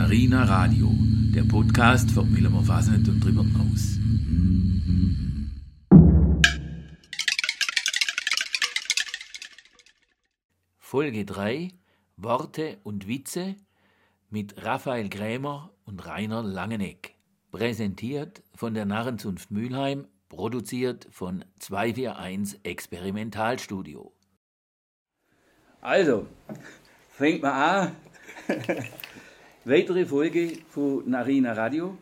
Narina Radio, der Podcast von Millimor Fasnet und drüber hinaus. Folge 3 Worte und Witze mit Raphael Krämer und Rainer Langeneck. Präsentiert von der Narrenzunft Mülheim, produziert von 241 Experimentalstudio. Also, fängt mal an. Weitere Folge von Narina Radio,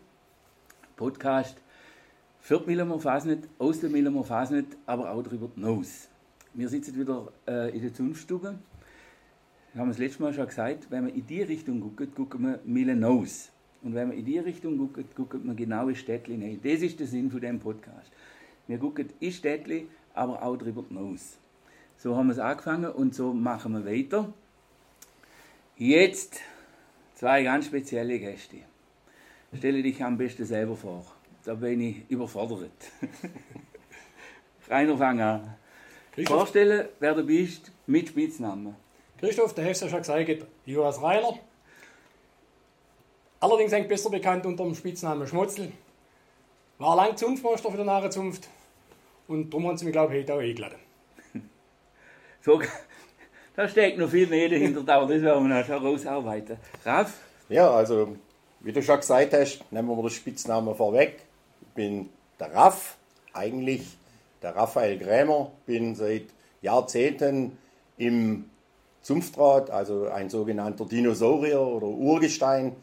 Podcast für die Millimor Fasnet, aus der Millimor Fasnet, aber auch darüber hinaus. Wir sitzen wieder äh, in der Zunftstube. Wir haben das letzte Mal schon gesagt, wenn man in die Richtung guckt, guckt man Millen aus. Und wenn man in die Richtung guckt, guckt man genau in Städtli hinein. Das ist der Sinn von dem Podcast. Wir gucken in Städtli, aber auch darüber hinaus. So haben wir es angefangen und so machen wir weiter. Jetzt zwei ganz spezielle Gäste. Stelle dich am besten selber vor. Da bin ich überfordert. Rainer, fang an. Christoph, Vorstellen, wer du bist, mit Spitznamen. Christoph, der hast du ja schon gesagt, Joas Rainer. Allerdings ein besser bekannt unter dem Spitznamen Schmutzel. War lang Zunftmeister für die Nahe Zunft und darum haben sie mich, glaube ich, heute auch eingeladen. So, da steckt noch viel mehr dahinter, aber das werden wir noch schon rausarbeiten. Raff, Ja, also wie du schon gesagt hast, nehmen wir mal den Spitznamen vorweg. Ich bin der Raff, eigentlich der Raphael Krämer, bin seit Jahrzehnten im Zunftrat, also ein sogenannter Dinosaurier oder Urgestein.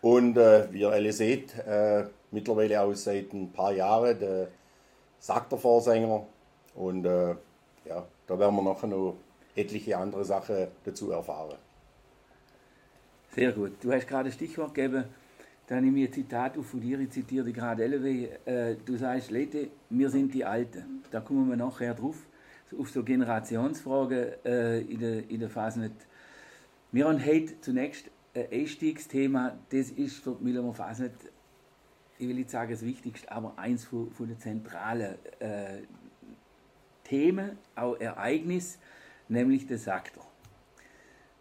Und äh, wie ihr alle seht, äh, mittlerweile auch seit ein paar Jahren der Sakter-Vorsänger. Und äh, ja, da werden wir nachher noch etliche andere Sachen dazu erfahren. sehr gut. Du hast gerade ein Stichwort gegeben, da nehme ich ein Zitat auf von dir, ich zitiere dich gerade LW. Äh, du sagst, Leute, wir sind die Alten. Da kommen wir nachher drauf, auf so Generationsfragen äh, in der, in der Phase nicht. Wir haben heute zunächst ein Einstiegsthema, das ist für die Millimor Phase nicht, ich will nicht sagen das Wichtigste, aber eins von, von den zentralen äh, Themen, auch Ereignis, nämlich der Saktor.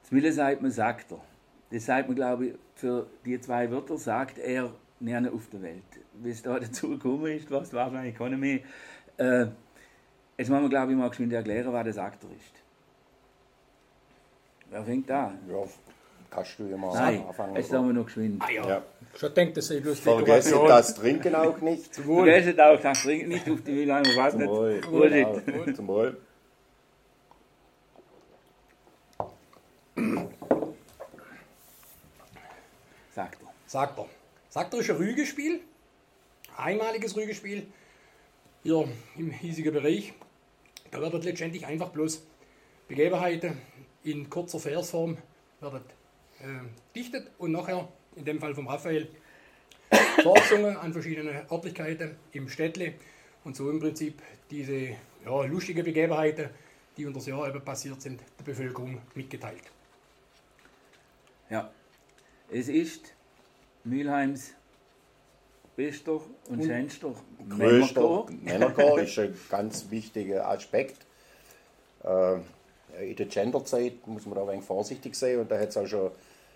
Das Mille sagt man Saktor. Das sagt man, glaube ich, für die zwei Wörter sagt er näher auf der Welt. Wie es da dazu gekommen ist, was wahrscheinlich keine mehr. Äh, jetzt wollen wir, glaube ich, mal geschwind erklären, was der Saktor ist. Wer fängt da? Ja, kannst du ja mal Nein, anfangen. jetzt sagen wir noch geschwind. Ah ja, Ja. schon denkt, das sei bloß Vergessen das Trinken auch nicht. Vergesst auch, das trinkt nicht auf die Wilhelm, was Zum nicht. Wohl. Genau. Zum Wohl. Saktor. Sagt er. Sagt er, ist ein Rügespiel. Einmaliges Rügespiel. Hier im hiesigen Bereich. Da werden letztendlich einfach bloß Begebenheiten in kurzer Versform werden, äh, dichtet und nachher, in dem Fall vom Raphael, vorgesungen an verschiedenen Örtlichkeiten im Städtle und so im Prinzip diese ja, lustige Begebenheiten, die unter das Jahr eben passiert sind, der Bevölkerung mitgeteilt. Ja. Es ist Mülheims bester und schönster Größter Männerchor. Ist ein ganz wichtiger Aspekt. Äh, in der Genderzeit muss man da ein wenig vorsichtig sein und da hat es auch schon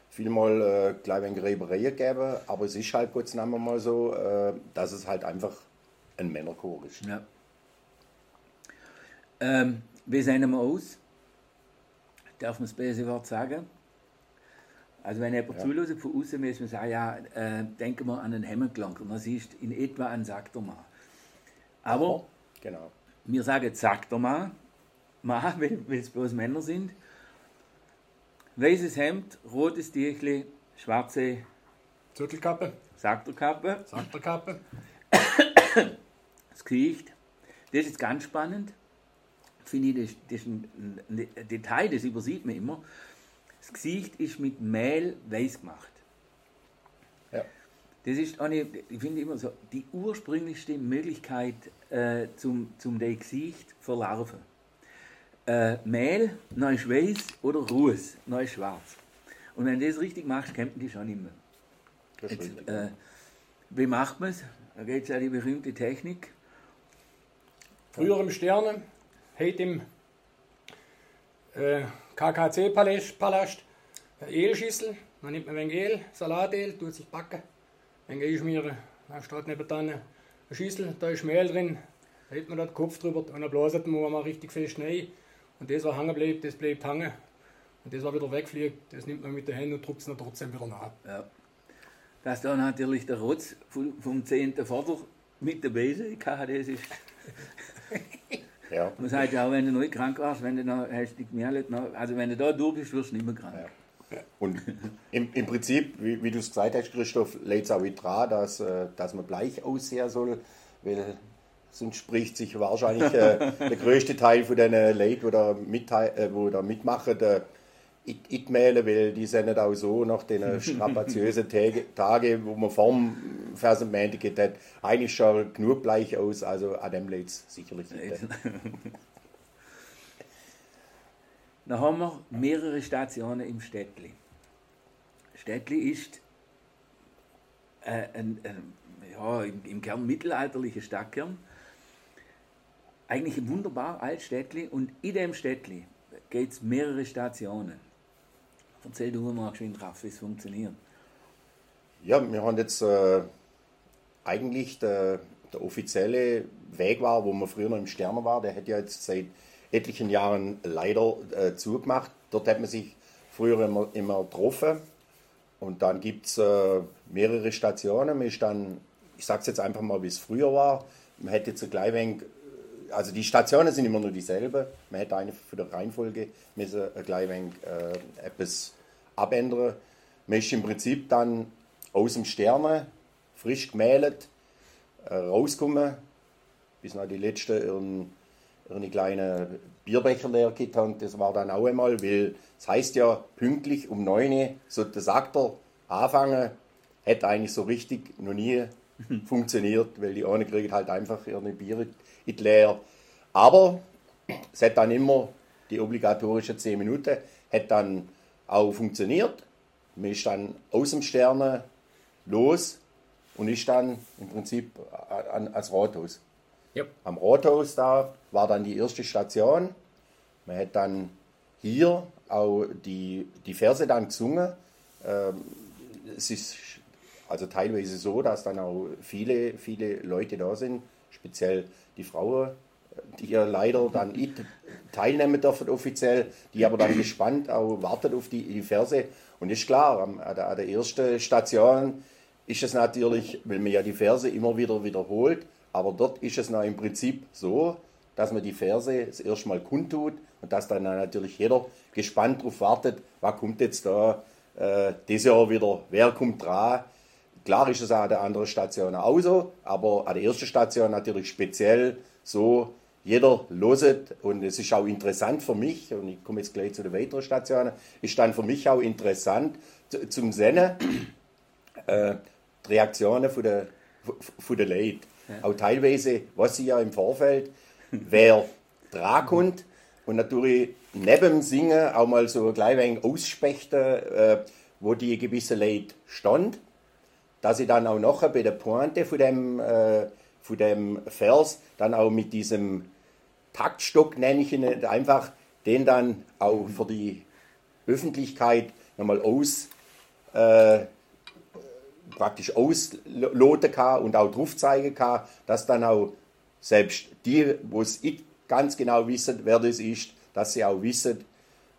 vielmal äh, gleich ein Gräbereien gegeben, aber es ist halt kurz nachher mal so, äh, dass es halt einfach ein Männerchor ist. Ja. Ähm, wie sehen wir aus? Darf man das böse Wort sagen? Also wenn jemand Ja. zuhört von außen, müssen wir sagen, ja, äh, denken wir an einen Hemmenklang und dann siehst du in etwa einen Saktermann. Aber Genau. wir sagen Saktermann, Mann, weil weil es bloß Männer sind. Weißes Hemd, rotes Tüchli, schwarze Zürtelkappe, Sakterkappe. Sakterkappe, das Gesicht. Das ist jetzt ganz spannend. Finde ich, das, das ist ein, ein Detail, das übersieht man immer. Das Gesicht ist mit Mehl weiß gemacht. Ja. Das ist eine, ich finde immer so, die ursprünglichste Möglichkeit äh, zum, zum das Gesicht verlarven. Äh, Mehl, neu ist weiß oder Ruß, neu ist schwarz. Und wenn du das richtig machst, kennt man die schon immer. Das Jetzt, äh, wie macht man es? Da geht es ja die berühmte Technik. Früher im Sterne, heute im äh, KKC-Palast. eine Ölschüssel, dann nimmt man ein wenig Öl, Salatöl, tut sich backen, ein wenig einschmieren, dann steht nebenan eine Schüssel, da ist Mehl drin, da hebt man da den Kopf drüber und dann blaset man mal richtig fest rein. Und das, was hängen bleibt, das bleibt hängen. Und das, was wieder wegfliegt, das nimmt man mit den Händen und drückt es dann trotzdem wieder nach. Ja. Dass da natürlich der Rotz vom vom 10. Vater mit dabei sein kann, das ist. Ja. Man sagt ja auch, wenn du nicht krank warst, wenn du noch hast dich gemeldet, noch- also wenn du da durch bist, wirst du nicht mehr krank. Und im, im Prinzip, wie, wie du es gesagt hast, Christoph, lädt es auch dran, dass, äh, dass man gleich aussehen soll, weil sonst spricht sich wahrscheinlich äh, der größte Teil von den Leuten, die da, mitteil- äh, wo da mitmachen, äh, ich, ich mailen, weil die sind nicht auch so nach den strapaziösen Tage, Tage, wo man vorm Fernsehen geht, hat, eigentlich schon genug gleich aus, also an dem lädt es sicherlich nicht. Dann haben wir mehrere Stationen im Städtli. Städtli ist äh, ein, ein, ja, im, im Kern mittelalterlicher Stadtkern. Eigentlich ein wunderbar altes Städtli und in dem Städtli geht es mehrere Stationen. Erzähl du mal geschwind, Raff, wie es funktioniert. Ja, wir haben jetzt äh, eigentlich der, der offizielle Weg war, wo man früher noch im Sterner war, der hat ja jetzt seit etlichen Jahren leider äh, zugemacht. Dort hat man sich früher immer, immer getroffen und dann gibt es äh, mehrere Stationen. Man ist dann, ich sage es jetzt einfach mal, wie es früher war. Man hätte jetzt ein klein wenig, also die Stationen sind immer nur dieselben. Man hätte eine für die Reihenfolge müssen ein klein wenig äh, etwas abändern. Man ist im Prinzip dann aus dem Sterne, frisch gemahlet, äh, rausgekommen, bis noch die letzte ihren, ihren kleinen Bierbecher leer haben. Das war dann auch einmal, weil es heißt ja, pünktlich um 9 Uhr sollte der Sakter anfangen. Hätte eigentlich so richtig noch nie funktioniert, weil die einen kriegen halt einfach ihre Bier in die leer. Aber es hat dann immer die obligatorischen 10 Minuten, hat dann auch funktioniert. Man ist dann aus dem Sterne los und ist dann im Prinzip an, ans Rathaus. Ja. Am Rathaus da war dann die erste Station. Man hat dann hier auch die, die Verse dann gesungen. Ähm, es ist also teilweise so, dass dann auch viele, viele Leute da sind, speziell die Frauen, die ja leider dann nicht teilnehmen dürfen offiziell, die aber dann gespannt auch wartet auf die, die Verse. Und ist klar, an der, an der ersten Station ist es natürlich, weil man ja die Verse immer wieder wiederholt, aber dort ist es noch im Prinzip so, dass man die Verse das erste Mal kundtut und dass dann natürlich jeder gespannt darauf wartet, was kommt jetzt da äh, dieses Jahr wieder, wer kommt dran. Klar ist es an der anderen Station auch so, aber an der ersten Station natürlich speziell so, jeder loset und es ist auch interessant für mich, und ich komme jetzt gleich zu den weiteren Stationen, ist dann für mich auch interessant zu- zum Sehen, äh, die Reaktionen von der, von der Leute. Auch teilweise, was sie ja im Vorfeld, wer dran kommt und natürlich neben dem Singen auch mal so ein klein wenig ausspechten, äh, wo die gewisse Leute stand, dass ich dann auch nachher bei der Pointe von dem, äh, von dem Vers dann auch mit diesem Taktstock, nenne ich ihn einfach den dann auch für die Öffentlichkeit nochmal aus, äh, praktisch ausloten kann und auch drauf zeigen kann, dass dann auch selbst die, wo es ganz genau wissen, wer das ist, dass sie auch wissen,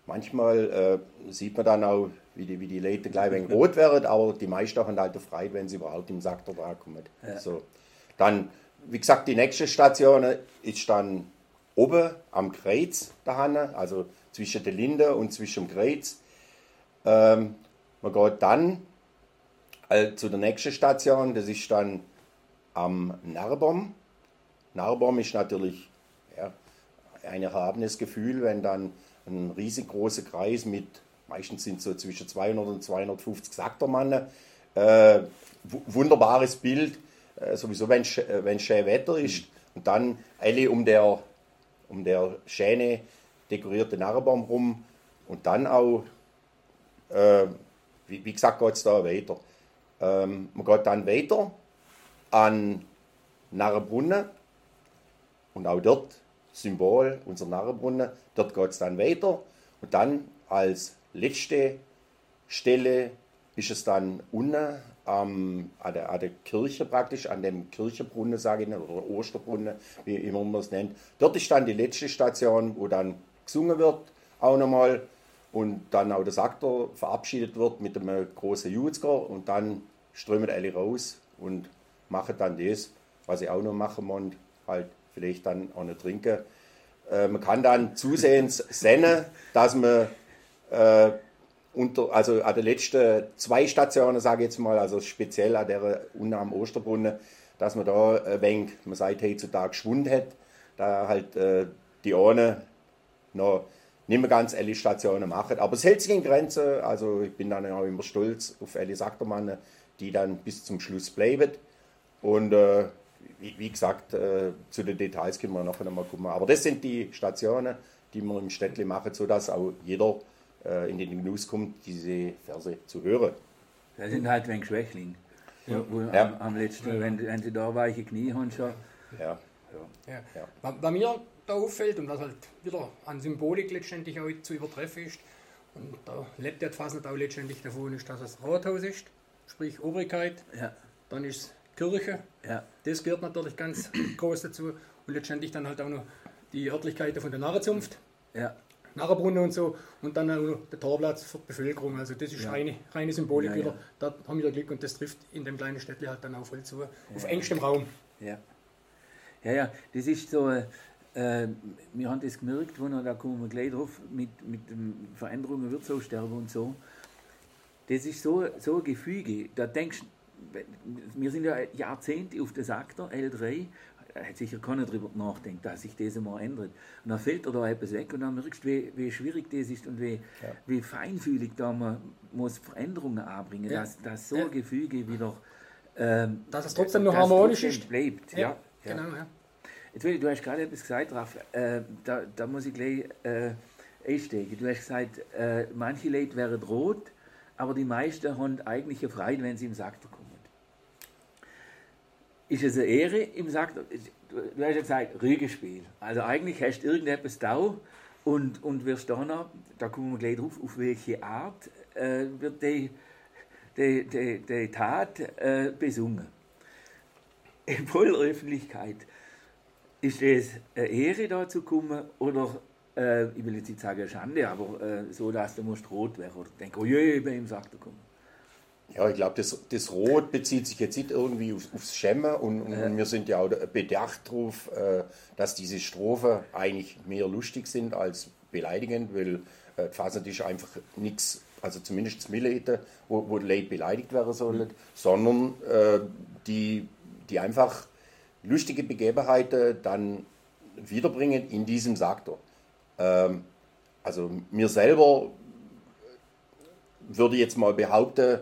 manchmal äh, sieht man dann auch, wie die, wie die Leute gleich wenig rot werden, aber die meisten haben halt frei, wenn sie überhaupt im Sack da dran kommen. So. Dann, wie gesagt, die nächste Station ist dann oben am Kreuz daheim, also zwischen der Linde und zwischen dem Kreuz. Ähm, man geht dann äh, zu der nächsten Station, das ist dann am Narbom. Narbom ist natürlich ja, ein erhabenes Gefühl, wenn dann ein riesengroßer Kreis mit, meistens sind so zwischen 200 und 250 Saktermannen, äh, wu- wunderbares Bild, äh, sowieso wenn äh, wenn schön Wetter ist und dann alle um der, um der schöne dekorierte Narrenbaum rum und dann auch, äh, wie, wie gesagt, geht es da weiter. Ähm, man geht dann weiter an Narrenbrunnen und auch dort Symbol, unser Narrenbrunnen, dort geht es dann weiter und dann als letzte Stelle ist es dann unten ähm, an, der, an der Kirche praktisch, an dem Kirchenbrunnen, sage ich oder Osterbrunnen, wie immer man es nennt. Dort ist dann die letzte Station, wo dann gesungen wird, auch nochmal. Und dann auch der Saktor verabschiedet wird mit einem großen Jutzger und dann strömen alle raus und machen dann das, was ich auch noch machen muss, halt vielleicht dann auch noch trinken. Äh, man kann dann zusehends sehen, dass man äh, unter, also an den letzten zwei Stationen, sage ich jetzt mal, also speziell an der unten am Osterbrunnen, dass man da ein wenig, man sagt heutzutage, Schwund hat, da halt äh, die ohne noch nicht mehr ganz alle Stationen machen. Aber es hält sich in Grenzen, also ich bin dann auch immer stolz auf alle Saktermann, die dann bis zum Schluss bleiben. Und äh, wie, wie, gesagt, äh, zu den Details können wir noch einmal gucken. Aber das sind die Stationen, die wir im Städtle machen, sodass auch jeder äh, in den Genuss kommt, diese Verse zu hören. Das sind halt wegen Schwächling. Ja. Am, am letzten, wenn, wenn sie da weiche Knie haben schon. Ja. Ja. Ja. Was, was mir da auffällt und was halt wieder an Symbolik letztendlich auch zu übertreffen ist, und da lebt der Fasnet auch letztendlich davon, ist, dass es Rathaus ist, sprich Obrigkeit, Ja, dann ist es Kirche, ja, das gehört natürlich ganz groß dazu und letztendlich dann halt auch noch die Örtlichkeiten von der Narrenzunft, ja. Narrenbrunnen und so und dann der Torplatz für die Bevölkerung. Also das ist Ja. reine, reine Symbolik wieder. Da haben wir Glück und das trifft in dem kleinen Städtchen halt dann auch voll zu. Auf engstem Raum. Ja, ja, ja das ist so, äh, wir haben das gemerkt, wo da kommen wir gleich drauf, mit, mit den Veränderungen Wirtsaussterben und so. Das ist so, so ein Gefüge, da denkst wir sind ja Jahrzehnte auf der Saktor, L3, da hat sicher keiner drüber nachdenkt, dass sich das mal ändert. Und dann fällt da etwas weg und dann merkst du, wie, wie schwierig das ist und wie, wie feinfühlig da man muss Veränderungen anbringen, Ja. dass, dass so Ja. ein Gefüge wieder ähm, Dass es trotzdem noch harmonisch trotzdem ist. bleibt. Ja, ja. Genau, ja. Jetzt will ich, du hast gerade etwas gesagt, Raff, äh, da, da muss ich gleich äh, einsteigen. Du hast gesagt, äh, manche Leute wären rot, aber die meisten haben eigentlich eine Freude, wenn sie im kommen. Ist es eine Ehre im Saktor? Du, hast ja gesagt, Rügespiel. Also eigentlich hast du irgendetwas da und, und wirst da noch, da kommen wir gleich drauf, auf welche Art äh, wird die, die, die, die Tat äh, besungen. In voller Öffentlichkeit. Ist es eine Ehre, da zu kommen oder, äh, ich will jetzt nicht sagen Schande, aber äh, so, dass du musst rot werden oder denkst, oh je, ich bin im Saktor kommen. Ja, ich glaube, das, das Rot bezieht sich jetzt nicht irgendwie auf, aufs Schemmen und, und wir sind ja auch bedacht darauf, äh, dass diese Strophen eigentlich mehr lustig sind als beleidigend, weil äh, Fasnet ist einfach nichts, also zumindest das Millete, wo, wo Leute beleidigt werden sollen, sondern äh, die, die einfach lustige Begebenheiten dann wiederbringen in diesem Saktor. Ähm, also mir selber würde jetzt mal behaupten,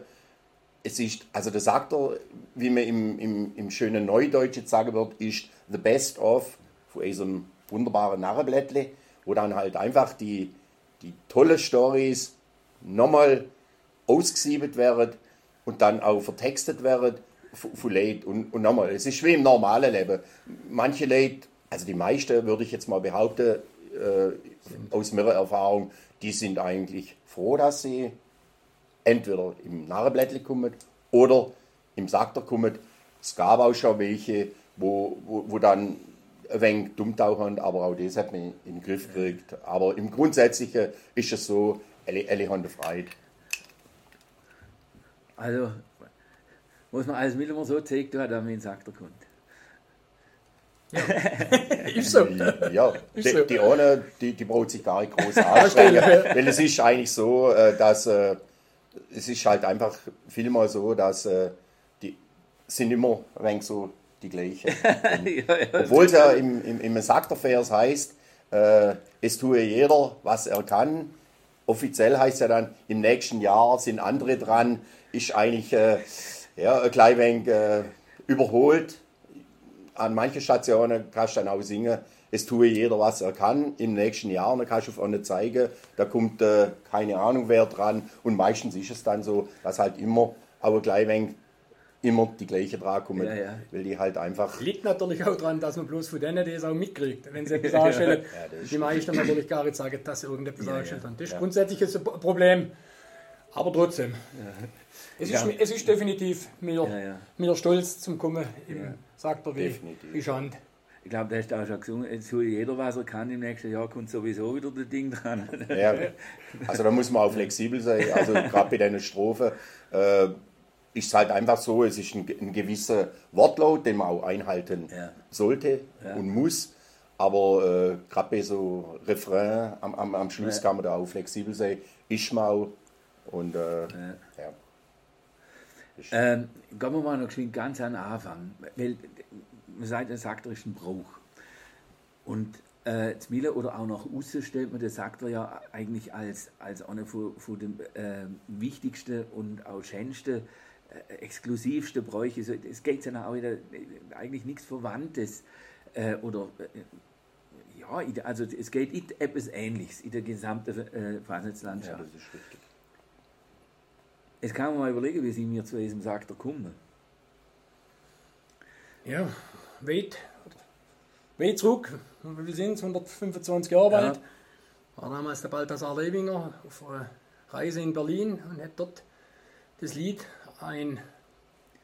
es ist, also der Saktor, wie man im, im, im schönen Neudeutsch jetzt sagen wird, ist the best of von diesem wunderbaren Narrenblättle, wo dann halt einfach die, die tolle Stories nochmal ausgesiebet werden und dann auch vertextet werden von Leuten. Und, und nochmal, es ist wie im normalen Leben. Manche Leute, also die meisten würde ich jetzt mal behaupten, äh, aus meiner Erfahrung, die sind eigentlich froh, dass sie entweder im Narrenblättli kommen oder im Sakter kommen. Es gab auch schon welche, wo, wo, wo dann ein wenig dumm tauchen, aber auch das hat man in den Griff gekriegt. Aber im Grundsätzlichen ist es so, alle, alle haben Freude. Also, muss man alles mit immer so zeigen, dass man in den Saktor kommt. Ist so. Ja, Ist die, so. die eine, die, die braucht sich gar nicht groß anstrengen, weil es ist eigentlich so, äh, dass äh, es ist halt einfach vielmal so, dass äh, die sind immer ein wenig so die gleichen. ja, ja. Obwohl es ja im, im, im Saktervers heißt, äh, es tue jeder, was er kann. Offiziell heißt ja dann, im nächsten Jahr sind andere dran, ist eigentlich äh, ja, ein klein wenig äh, überholt. An manchen Stationen kannst du dann auch singen, es tue jeder, was er kann. Im nächsten Jahr, dann kannst du auf eine zeigen, da kommt äh, keine Ahnung wer dran. Und meistens ist es dann so, dass halt immer, aber gleich wenig immer die gleiche dran kommen, Ja, ja. weil die halt einfach Liegt natürlich auch daran, dass man bloß von denen das auch mitkriegt. Wenn sie etwas anstellen, ist die meisten natürlich gar nicht sagen, dass sie irgendetwas Ja, angestellt ja. haben. Das ist Ja. grundsätzlich ein Problem. Aber trotzdem. Es, Ja. ist, es ist definitiv mir, Ja, ja. mir stolz zum Kommen im Ja. sagt er wie, Definitiv. wie Schand. Ich glaube, da hast auch schon gesungen, jetzt soll jeder, was er kann, im nächsten Jahr kommt sowieso wieder das Ding dran. Ja, also da muss man auch flexibel sein. Also gerade bei deiner Strophe äh, ist es halt einfach so, es ist ein, ein gewisser Wortlaut, den man auch einhalten Ja. sollte Ja. und muss. Aber äh, gerade bei so Refrain am, am, am Schluss Ja. kann man da auch flexibel sein. Ist man auch. Und äh, ja. Ähm, gehen wir mal noch ganz an den Anfang. Weil man sagt, der Saktor ist ein Brauch. Und äh, zu Mille oder auch nach außen stellt man den Saktor ja eigentlich als, als einer von, von den äh, wichtigsten und auch schönsten, äh, exklusivsten Bräuche. So, es geht ja auch wieder, äh, eigentlich nichts Verwandtes. Äh, oder äh, ja, also es geht in etwas Ähnliches in der gesamten äh, ja, Fasnetslandschaft. das ist richtig. Jetzt kann man mal überlegen, wie sind wir zu diesem Saktor kommen. Ja, weit, weit zurück. Wie viel sind es? 125 Jahre Ja. alt. War damals der Balthasar Lewinger auf einer Reise in Berlin und hat dort das Lied ein,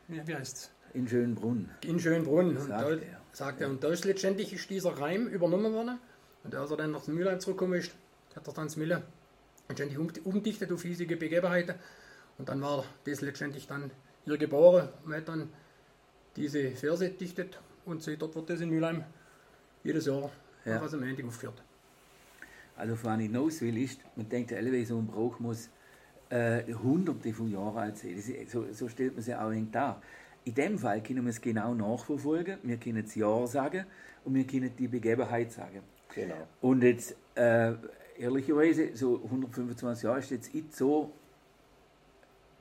wie es? In Schönbrunn. in Schönbrunn. Und Sagt da, er. sagt er. Und da ist letztendlich ist dieser Reim übernommen worden. Und als er dann nach Mülheim zurückgekommen ist, hat er dann das Mühle letztendlich um, umdichtet auf hiesige Begebenheiten. Und dann war das letztendlich dann hier geboren und hat dann diese Verse dichtet. Und seit dort wird das in Mülheim jedes Jahr Ja. was am Ende aufgeführt. Also, was ich hinaus will, ist, man denkt, der LW so ein Brauch muss äh, hunderte von Jahren alt sein. Ist, so, so stellt man sich auch nicht dar. In dem Fall können wir es genau nachverfolgen. Wir können das Jahr sagen und wir können die Begebenheit sagen. Genau. Und jetzt, äh, ehrlicherweise, so 125 Jahre ist jetzt nicht so,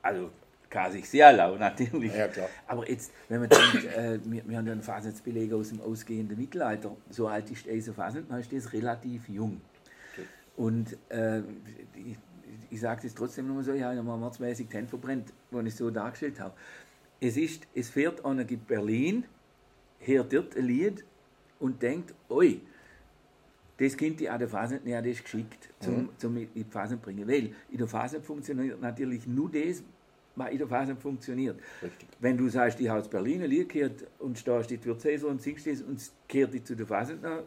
also sehr lau natürlich. Ja. Aber jetzt, wenn man denkt, äh, wir, wir haben ja einen Fasnetsbeleg aus dem ausgehenden Mittelalter, so alt ist dieser Fasnet, dann ist das relativ jung. Und äh, ich, ich sage das trotzdem nochmal so, ich habe ja mal mordsmäßig die Hände verbrennt, als ich es so dargestellt habe. Es, ist, es fährt einer in Berlin, hört dort ein Lied und denkt, oi, das könnte ich an der Phase nicht, das ist geschickt, zum, zum in die Phase bringen. Weil in der Phase funktioniert natürlich nur das, in der Phase funktioniert. Richtig. Wenn du sagst, ich habe aus Berlin ein Lied gehört und stehst in die Cäsar und singst das und es kehrt dich zu der Phase, dann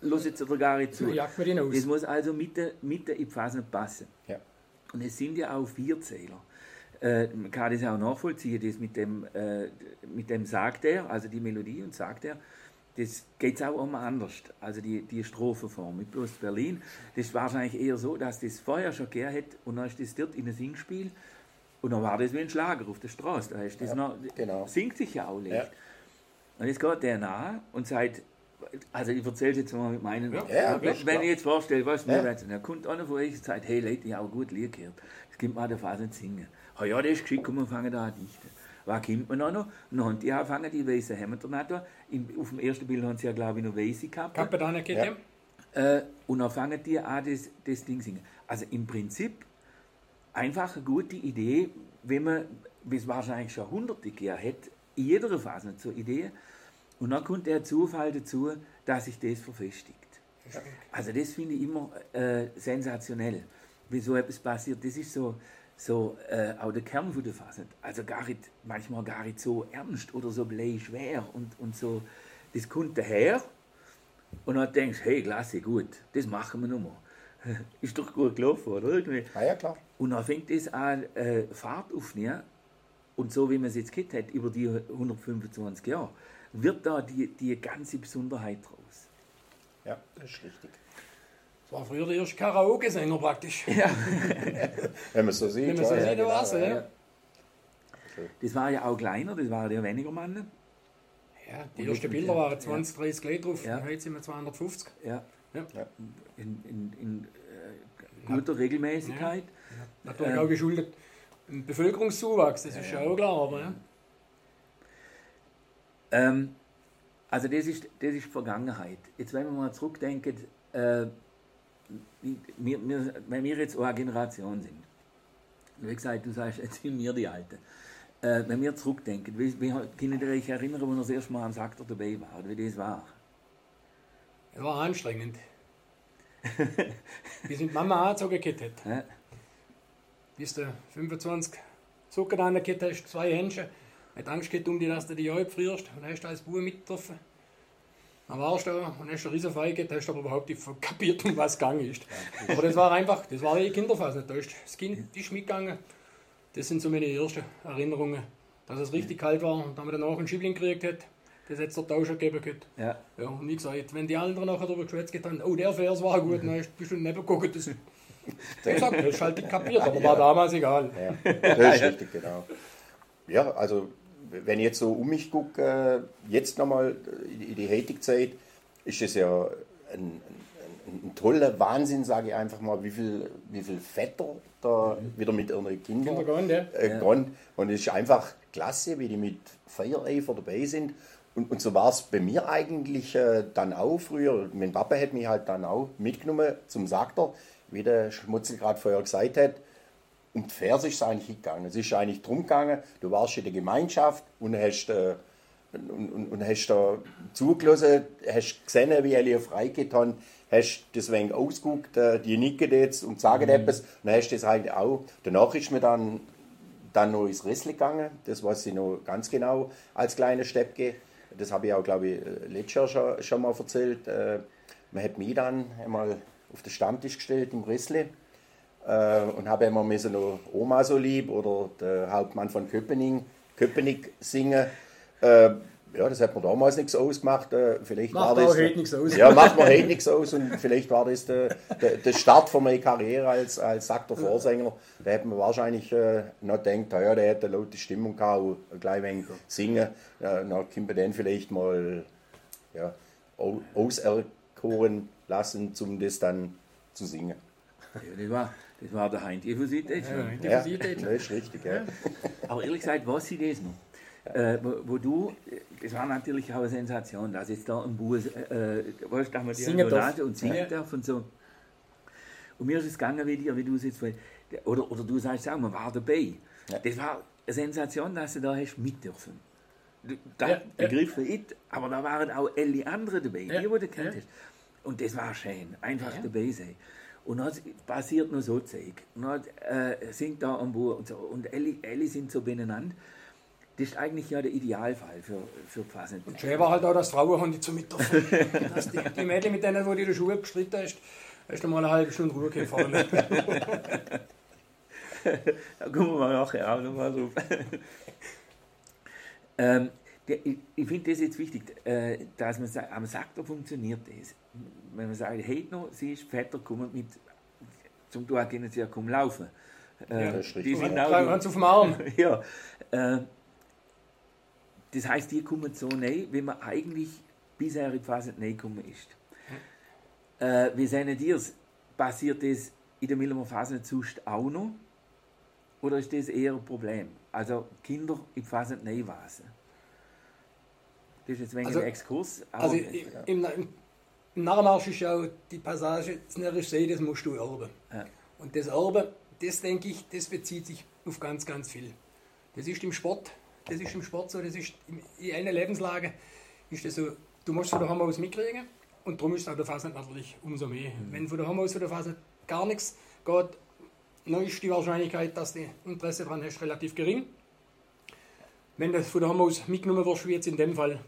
los jetzt dir gar nicht zu. Jagt man den aus. Das muss also mit der, mit der in die Phase passen. Ja. Und es sind ja auch Vierzähler. Äh, man kann das auch nachvollziehen, das mit dem, äh, mit dem sagt er, also die Melodie und sagt er, das geht auch immer anders. Also die, die Strophenform mit bloß Berlin, das ist wahrscheinlich eher so, dass das vorher schon gegeben hat und dann ist das dort in ein Singspiel und dann war das wie ein Schlager auf der Straße. Da ist das Ja, noch, genau. singt sich ja auch leicht. Ja. Und jetzt geht der nach und sagt, also ich erzähle es jetzt mal mit meinen Ja, ja, wenn, wenn ich jetzt vorstelle, was mir Ja. jetzt, dann kommt einer von euch und sagt, hey Leute, ich habe gut Lied gehört. Das gibt mir an der Phase nicht singen. Ha ja, das ist geschickt, komm, wir fangen da an dichten. Was kommt man noch? Und dann haben die angefangen, die weißen Hämmertornator. Auf dem ersten Bild haben sie ja, glaube ich, noch weiße gehabt. Kappe da nicht, Ja. ja. Äh, und dann fangen die an, das, das Ding singen. Also im Prinzip einfach eine gute Idee, wenn man, wie es wahrscheinlich schon hunderte gegeben hat, in jeder Phase zur Idee. Und dann kommt der Zufall dazu, dass sich das verfestigt. Also das finde ich immer äh, sensationell, wie so etwas passiert. Das ist so, so äh, auch der Kern von der Phase. Also gar nicht, manchmal gar nicht so ernst oder so schwer und, und so. Das kommt daher und dann denkst du, hey, klasse, gut, das machen wir nochmal. Ist doch gut gelaufen, oder? Irgendwie. Ah, ja, klar. Und dann fängt es an, äh, Fahrt aufzunehmen. Und so wie man es jetzt gehabt hat, über die 125 Jahre, wird da die, die ganze Besonderheit draus. Ja, das ist richtig. Das war früher der erste Karaoke-Sänger praktisch. Wenn man so sieht. Wenn man so ja, sieht, ja, genau, ja. Das war ja auch kleiner, das war der weniger Mann. Ja, die ersten Bilder waren 20, 30 Leute drauf. Ja. Heute sind wir 250. Ja. Ja. In, in, in äh, guter Regelmäßigkeit. Natürlich auch geschuldet im Bevölkerungszuwachs, das ist ja auch klar. Aber, ja. Ähm, also das ist, das ist Vergangenheit. Jetzt wenn wir mal zurückdenken, äh, wie- wir, wir, wenn wir jetzt eine Generation sind, wie gesagt, du sagst, jetzt sind wir die Alten. Äh, wenn wir zurückdenken, wie, wie können ihr euch erinnern, wo ihr das erste Mal am Saktor dabei war, oder wie das war? Das war anstrengend. Wir sind Mama angezogen gekettet. Hä? bis du 25 Zucker dran gehabt hast, zwei Händchen. Hat Angst gehabt um dich, dass du die Jahre frierst. Und dann hast du als Bub mitgetroffen. Dann warst du da und hast eine riesen gehabt, hast aber überhaupt nicht kapiert, um was es gegangen ist. Aber das war einfach, das war eh Kinderphase. Da ist das Kind ist mitgegangen. Das sind so meine ersten Erinnerungen, dass es richtig kalt war und dann wir danach einen Schiebling gekriegt hat. Das hätte es der Tauscher gegeben können. Ja. Ja, und wie gesagt, wenn die anderen nachher darüber geschwätzt haben, oh, der Vers war gut, dann hast- bist du neben geguckt. Das, wie gesagt, das ist halt nicht kapiert, aber war damals egal. Ja, das ist richtig, genau. Ja, also wenn ich jetzt so um mich gucke, jetzt nochmal in die heutige Zeit, ist es ja ein, ein, ein toller Wahnsinn, sage ich einfach mal, wie viel, wie viel Vetter da wieder mit ihren Kindern Kinder gehen, ja. äh, gehen. Und es ist einfach klasse, wie die mit Feuereifer dabei sind. Und, und so war es bei mir eigentlich äh, dann auch früher. Mein Papa hat mich halt dann auch mitgenommen zum Sagter, wie der Schmutzel gerade vorher gesagt hat. Um die Verse ist es eigentlich gegangen. Es ist eigentlich drum gegangen, du warst in der Gemeinschaft und hast, äh, und, und, und hast da zugelassen, hast gesehen, wie alle freigetan hast deswegen ausgeguckt, äh, die nicken jetzt und sagen etwas. Und dann hast du das halt auch. Danach ist mir dann dann noch ins Wrestling gegangen. Das weiß ich noch ganz genau als kleiner Steppke. Das habe ich auch, glaube ich, letztes Jahr schon, schon mal erzählt. Äh, Man hat mich dann einmal auf den Stammtisch gestellt im Wrestling äh, und habe immer müssen noch Oma so lieb oder der Hauptmann von Köpenick, Köpenick singen. Äh, ja, das hat mir damals nichts ausgemacht. Äh, vielleicht Macht war das, heute nichts aus. Ja, macht mir heute nichts aus und vielleicht war das der, der, der Start von meiner Karriere als, als Sakter Vorsänger. Da hätte man wahrscheinlich äh, noch gedacht, ja, der hätte eine laute Stimmung gehabt, und gleich ein wenig singen. Ja, dann können wir den vielleicht mal ja, au- auserkoren lassen, um das dann zu singen. Ja, das, war, das war der Heinz Diffusität. Ja, Ja, das ist richtig. Ja. Aber ehrlich gesagt, was ich das noch? Äh, wo, wo du, äh, das war natürlich auch eine Sensation, dass jetzt da ein Bus, äh, äh, weißt, dass man die Singen darf. Antonate und singen Ja. darf und so. Und mir ist es gegangen wie dir, wie du es jetzt, vorhin- oder, oder du sagst auch, man war dabei. Ja. Das war eine Sensation, dass du da hast mit dürfen. Da Ja, ja. begriffen ich, aber da waren auch alle anderen dabei, Ja, die, die du kennt ja. hast. Und das war schön, einfach Ja. dabei sein. Und dann passiert noch so Zeug. Und dann äh, singt da am Bur und so. Und alle, alle sind so beieinander. Das ist eigentlich ja der Idealfall für, für Pfassen. Schön war halt auch, dass Frauen haben die zu mit dürfen. Dass die, die Mädchen, mit denen wo du in der Schule gestritten hast, hast du mal eine halbe Stunde Ruhe gefahren. Da kommen wir mal nachher auch noch mal drauf. ähm, der, ich ich finde das jetzt wichtig, äh, dass man sagt, am Saktor funktioniert das. Wenn man sagt, hey, noch, sie ist Vetter, kommen mit, zum Tag können sie ja kaum laufen. Äh, Ja, das ist die richtig, sind ja. auch auf dem Arm. ja. Äh, das heißt, die kommen so näher, wie man eigentlich bisher in die Phase nicht gekommen ist. Äh, wie sehen ihr es? Passiert das in der Millermer Phase sonst auch noch? Oder ist das eher ein Problem? Also Kinder in die Phase nicht wasen. Das ist jetzt wegen Also- ein Exkurs. Also im, im, im Narrenmarsch ist ja auch die Passage, das närrisch See, das musst du erben. Ja. Und das Erben, das denke ich, das bezieht sich auf ganz, ganz viel. Das ist im Sport, das ist im Sport so, das ist in- in einer Lebenslage, ist das so, du musst von daheim aus mitkriegen und darum ist es auch der Fasnet natürlich umso mehr. Wenn von daheim aus von der Fasnet gar nichts geht, dann ist die Wahrscheinlichkeit, dass du Interesse daran hast, relativ gering. Wenn du von daheim aus mitgenommen wirst, wie jetzt in dem Fall,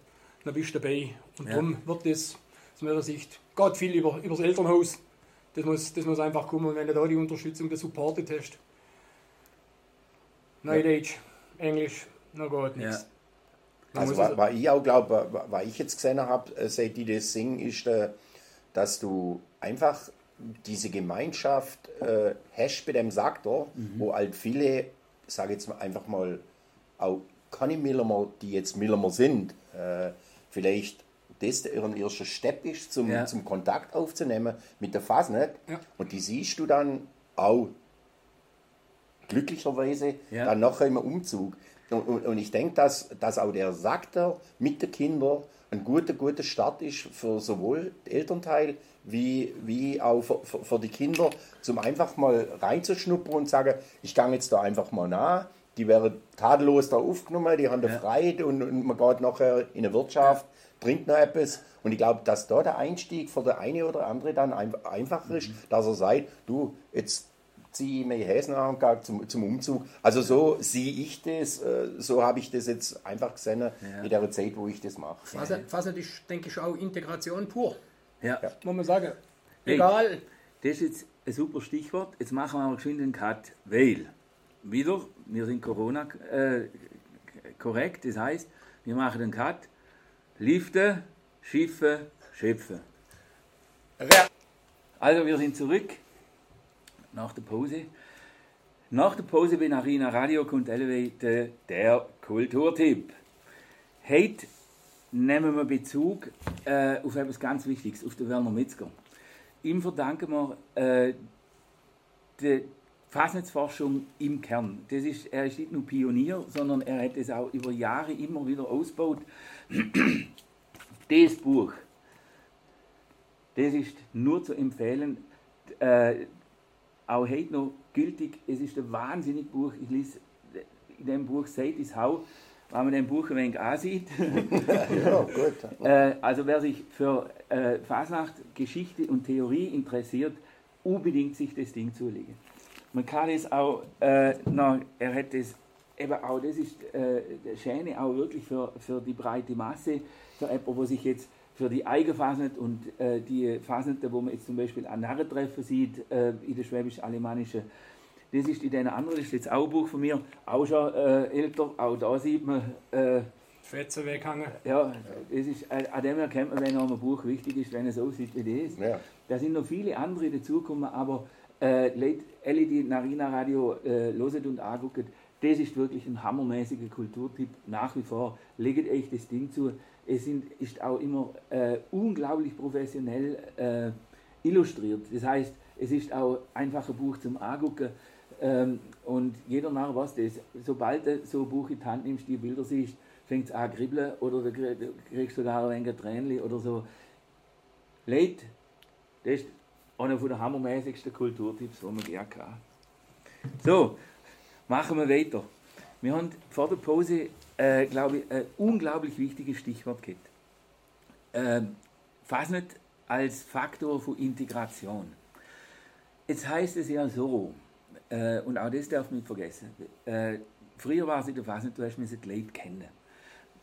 dann bist du dabei. Und Ja. darum wird das aus meiner Sicht geht viel über, über das Elternhaus. Das muss, das muss einfach kommen. Und wenn du da die Unterstützung, der Supportet hast, Neudeutsch, Englisch, dann geht nichts. Ja. Man Also, muss wa- also- was ich auch glaube, wa- was ich jetzt gesehen habe, äh, seit die das singen, ist, äh, dass du einfach diese Gemeinschaft äh, hast bei dem Saktor, wo halt viele, sage jetzt mal einfach mal, auch keine Millermer, die jetzt Millermer sind, äh, vielleicht das ihren erster Step ist, zum, Ja. zum Kontakt aufzunehmen mit der Fasnet. Ja. Und die siehst du dann auch glücklicherweise Ja. dann nachher im Umzug. Und, und, ich denke, dass, dass auch der Sakter mit den Kindern ein guter, guter Start ist für sowohl den Elternteil wie, wie auch für, für, für die Kinder, zum einfach mal reinzuschnuppern und sagen, ich gehe jetzt da einfach mal nach. Die werden tadellos da aufgenommen, die haben da Ja. Freude und, und man geht nachher in eine Wirtschaft, trinkt noch etwas. Und ich glaube, dass da der Einstieg für der eine oder andere dann ein, einfacher ist, dass er sagt, du, jetzt ziehe ich meine Häsen an zum, zum Umzug. Also so sehe ich das, äh, so habe ich das jetzt einfach gesehen Ja. in der Zeit, wo ich das mache. Fasnet, ist, denke ich, auch Integration pur. Ja. Muss man sagen. Hey. Egal. Das ist jetzt ein super Stichwort. Jetzt machen wir aber geschwind einen Cut, weil wieder, wir sind Corona äh, korrekt, das heißt, wir machen einen Cut, Lifte, Schiffe, Schöpfe. Wer- Also wir sind zurück nach der Pause. Nach der Pause bei Arena Radio kommt Elevate der Kulturtipp. Heute nehmen wir Bezug äh, auf etwas ganz Wichtiges, auf den Werner Metzger. Ihm verdanken wir äh, die Fasnetsforschung im Kern. Das ist, er ist nicht nur Pionier, sondern er hat es auch über Jahre immer wieder ausgebaut. Das Buch, das ist nur zu empfehlen, äh, auch heute noch gültig. Es ist ein wahnsinniges Buch. Ich lese in dem Buch Seid is Hau, wenn man dem Buch ein wenig ansieht. Ja, gut. Äh, also wer sich für äh, Fasnacht, Geschichte und Theorie interessiert, unbedingt sich das Ding zulegen. Man kann es auch, äh, na, er hat es eben auch, das ist äh, das Schöne auch wirklich für, für die breite Masse, für jemanden, wo sich jetzt für die Eigenfasnet und äh, die Fasnette, wo man jetzt zum Beispiel an Narrentreffen sieht, äh, in der schwäbisch-alemannischen, das ist in den anderen, das ist jetzt auch ein Buch von mir, auch schon äh, älter, auch da sieht man, äh, Fetzen weghangen. ja, das ist, äh, an dem erkennt man, wenn einem ein Buch wichtig ist, wenn es aussieht wie das. Ja. Da sind noch viele andere dazugekommen, aber äh, Leute, alle, die Narina Radio äh, loset und angucken, das ist wirklich ein hammermäßiger Kulturtipp, nach wie vor. Legt euch das Ding zu. Es sind, ist auch immer äh, unglaublich professionell äh, illustriert. Das heißt, es ist auch einfach ein Buch zum Angucken. Ähm, und jeder Narr weiß das. Sobald du so ein Buch in die Hand nimmst, die Bilder siehst, fängt es an zu kribbeln oder du krieg- du kriegst sogar ein wenig Tränchen oder so. Leute, das ist einer der hammermäßigsten Kulturtipps, die man gerne kann. So, machen wir weiter. Wir haben vor der Pause, äh, glaube ich, ein unglaublich wichtiges Stichwort gehabt. Ähm, Fasnet als Faktor für Integration. Jetzt heißt es ja so, äh, und auch das darf man nicht vergessen, äh, früher war es in der Fasnet, du hast müssen die Leute kennen.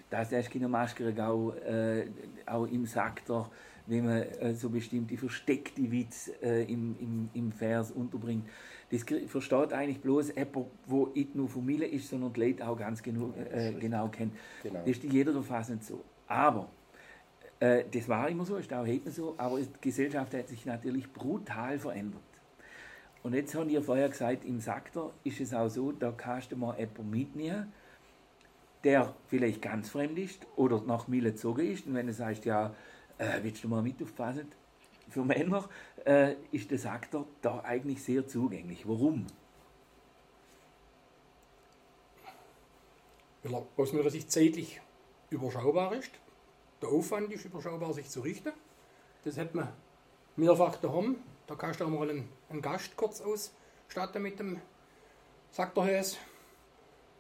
Da hast keine Maskenregau, äh, auch im Saktor, wenn man äh, so bestimmte versteckte Witz äh, im, im, im Vers unterbringt. Das versteht eigentlich bloß jemand, wo nicht nur Familie ist, sondern die Leute auch ganz genau, äh, genau kennt. Genau. Das ist in jeder Verfassung so. Aber äh, das war immer so, ist auch heute so, aber die Gesellschaft hat sich natürlich brutal verändert. Und jetzt haben ihr vorher gesagt, im Saktor ist es auch so, da kannst du mal jemanden mitnehmen, der vielleicht ganz fremd ist oder nach Mille gezogen ist. Und wenn du sagst, ja, äh, willst du mal mit aufpassen? Für Männer äh, ist der Saktor da eigentlich sehr zugänglich. Warum? Weil er aus meiner Sicht zeitlich überschaubar ist. Der Aufwand ist überschaubar, sich zu richten. Das hat man mehrfach daheim. Da kannst du auch mal einen, einen Gast kurz ausstatten mit dem Sakterhäs.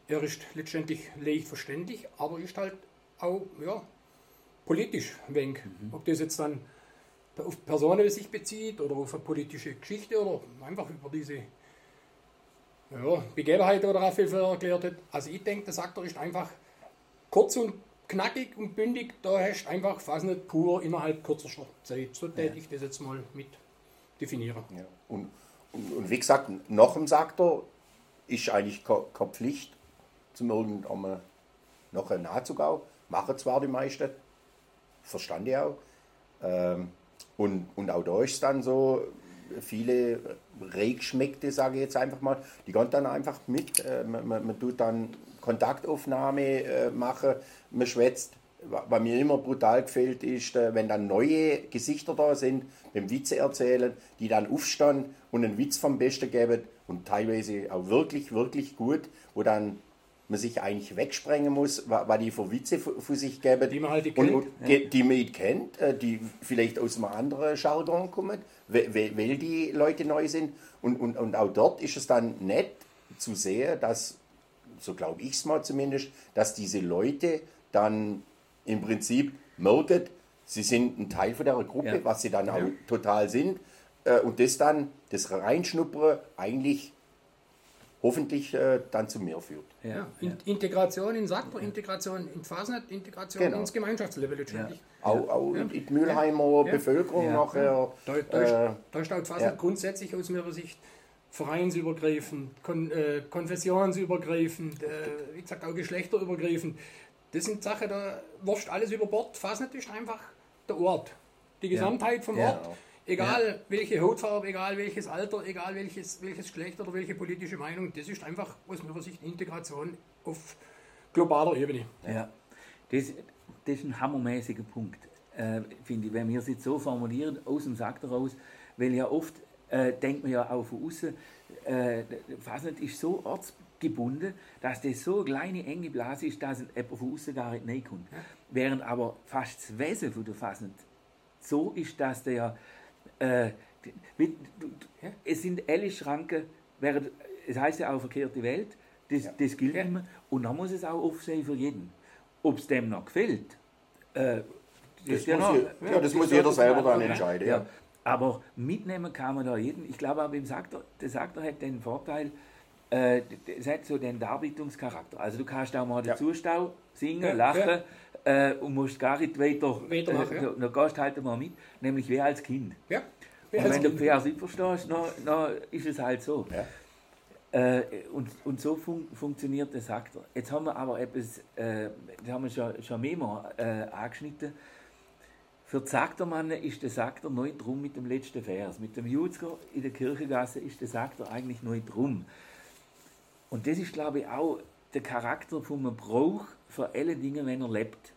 Er ist letztendlich leicht verständlich, aber ist halt auch ja, politisch ein wenig. Ob das jetzt dann auf Personen sich bezieht oder auf eine politische Geschichte oder einfach über diese ja, Begebenheit oder vorher erklärt hat. Also ich denke, der Saktor ist einfach kurz und knackig und bündig. Da hast du einfach fast nicht pur innerhalb kürzester Zeit. So täte ich das jetzt mal mit definieren. Ja. Und, und, und wie gesagt, nach dem Saktor ist eigentlich ke- keine Pflicht, zum irgendwann noch Nachzugau. Machen zwar die meisten, verstand ich auch. Ähm, und, und auch da ist dann so, viele Regschmeckte, sage ich jetzt einfach mal, die gehen dann einfach mit. Äh, man, man, man tut dann Kontaktaufnahme äh, machen, man schwätzt. Wa- Was mir immer brutal gefällt, ist, äh, wenn dann neue Gesichter da sind, beim Witze erzählen, die dann aufstehen und einen Witz vom Besten geben und teilweise auch wirklich, wirklich gut, wo dann man sich eigentlich wegsprengen muss, was die für Witze für sich geben. Die man halt und, kennt. und die, die man nicht kennt, äh, die vielleicht aus einem anderen Jargon kommen, we- we- weil die Leute neu sind. Und, und, und auch dort ist es dann nett zu sehen, dass, so glaube ich es mal zumindest, dass diese Leute dann im Prinzip merken, sie sind ein Teil von der Gruppe, Ja. was sie dann auch total sind. äh, und das dann, das Reinschnuppern eigentlich hoffentlich äh, dann zu mehr führt. Ja, In Integration in Sackler, Integration in Fasnet, Integration Genau. ins Gemeinschaftslevel letztendlich. Auch, auch in die Mülheimer Bevölkerung Ja. nachher. Da, da, ist, Äh, da ist halt Fasnet ja. grundsätzlich aus meiner Sicht vereinsübergreifend, kon, äh, konfessionsübergreifend, äh, wie gesagt auch geschlechterübergreifend. Das sind Sachen, da wurscht alles über Bord. Fasnet ist einfach der Ort. Die Gesamtheit vom Ja. Ort. Egal welche Hautfarbe, egal welches Alter, egal welches, welches Geschlecht oder welche politische Meinung, das ist einfach aus meiner Sicht Integration auf globaler Ebene. Ja, das, das ist ein hammermäßiger Punkt, äh, finde ich, wenn wir es jetzt so formulieren, aus dem Sack heraus, weil ja oft äh, denkt man ja auch von außen, äh, Fasnet ist so ortsgebunden, dass das so eine kleine, enge Blase ist, dass jemand von außen gar nicht reinkommt. Während aber fast das Wesen von der Fasnet so ist, dass der äh, mit, du, es sind alle Schranken, während, es heißt ja auch verkehrte Welt, das, das gilt immer und dann muss es auch offen sein für jeden. Ob es dem noch gefällt, äh, Das ja muss noch- ja, das muss jeder selber dann entscheiden, ja. Aber mitnehmen kann man da jeden. Ich glaube auch beim Saktor, der Saktor hat den Vorteil, äh, es hat so den Darbietungscharakter. Also du kannst auch mal Ja. dazu stau, singen, Ja, lachen Äh, und musst gar nicht weiter, Weitermachen, äh, ja. dann gehst du halt mal mit, nämlich wie als Kind. Ja. Und wenn du Vers nicht verstehst, dann, dann ist es halt so. Ja. Äh, und, und so fun funktioniert der Saktor. Jetzt haben wir aber etwas, äh, das haben wir schon, schon mehrmals äh, angeschnitten. Für die Saktermannen ist der Sakter neu drum mit dem letzten Vers. Mit dem Jutzger in der Kirchengasse ist der Sakter eigentlich neu drum. Und das ist, glaube ich, auch der Charakter von einem Brauch für alle Dinge, wenn er lebt.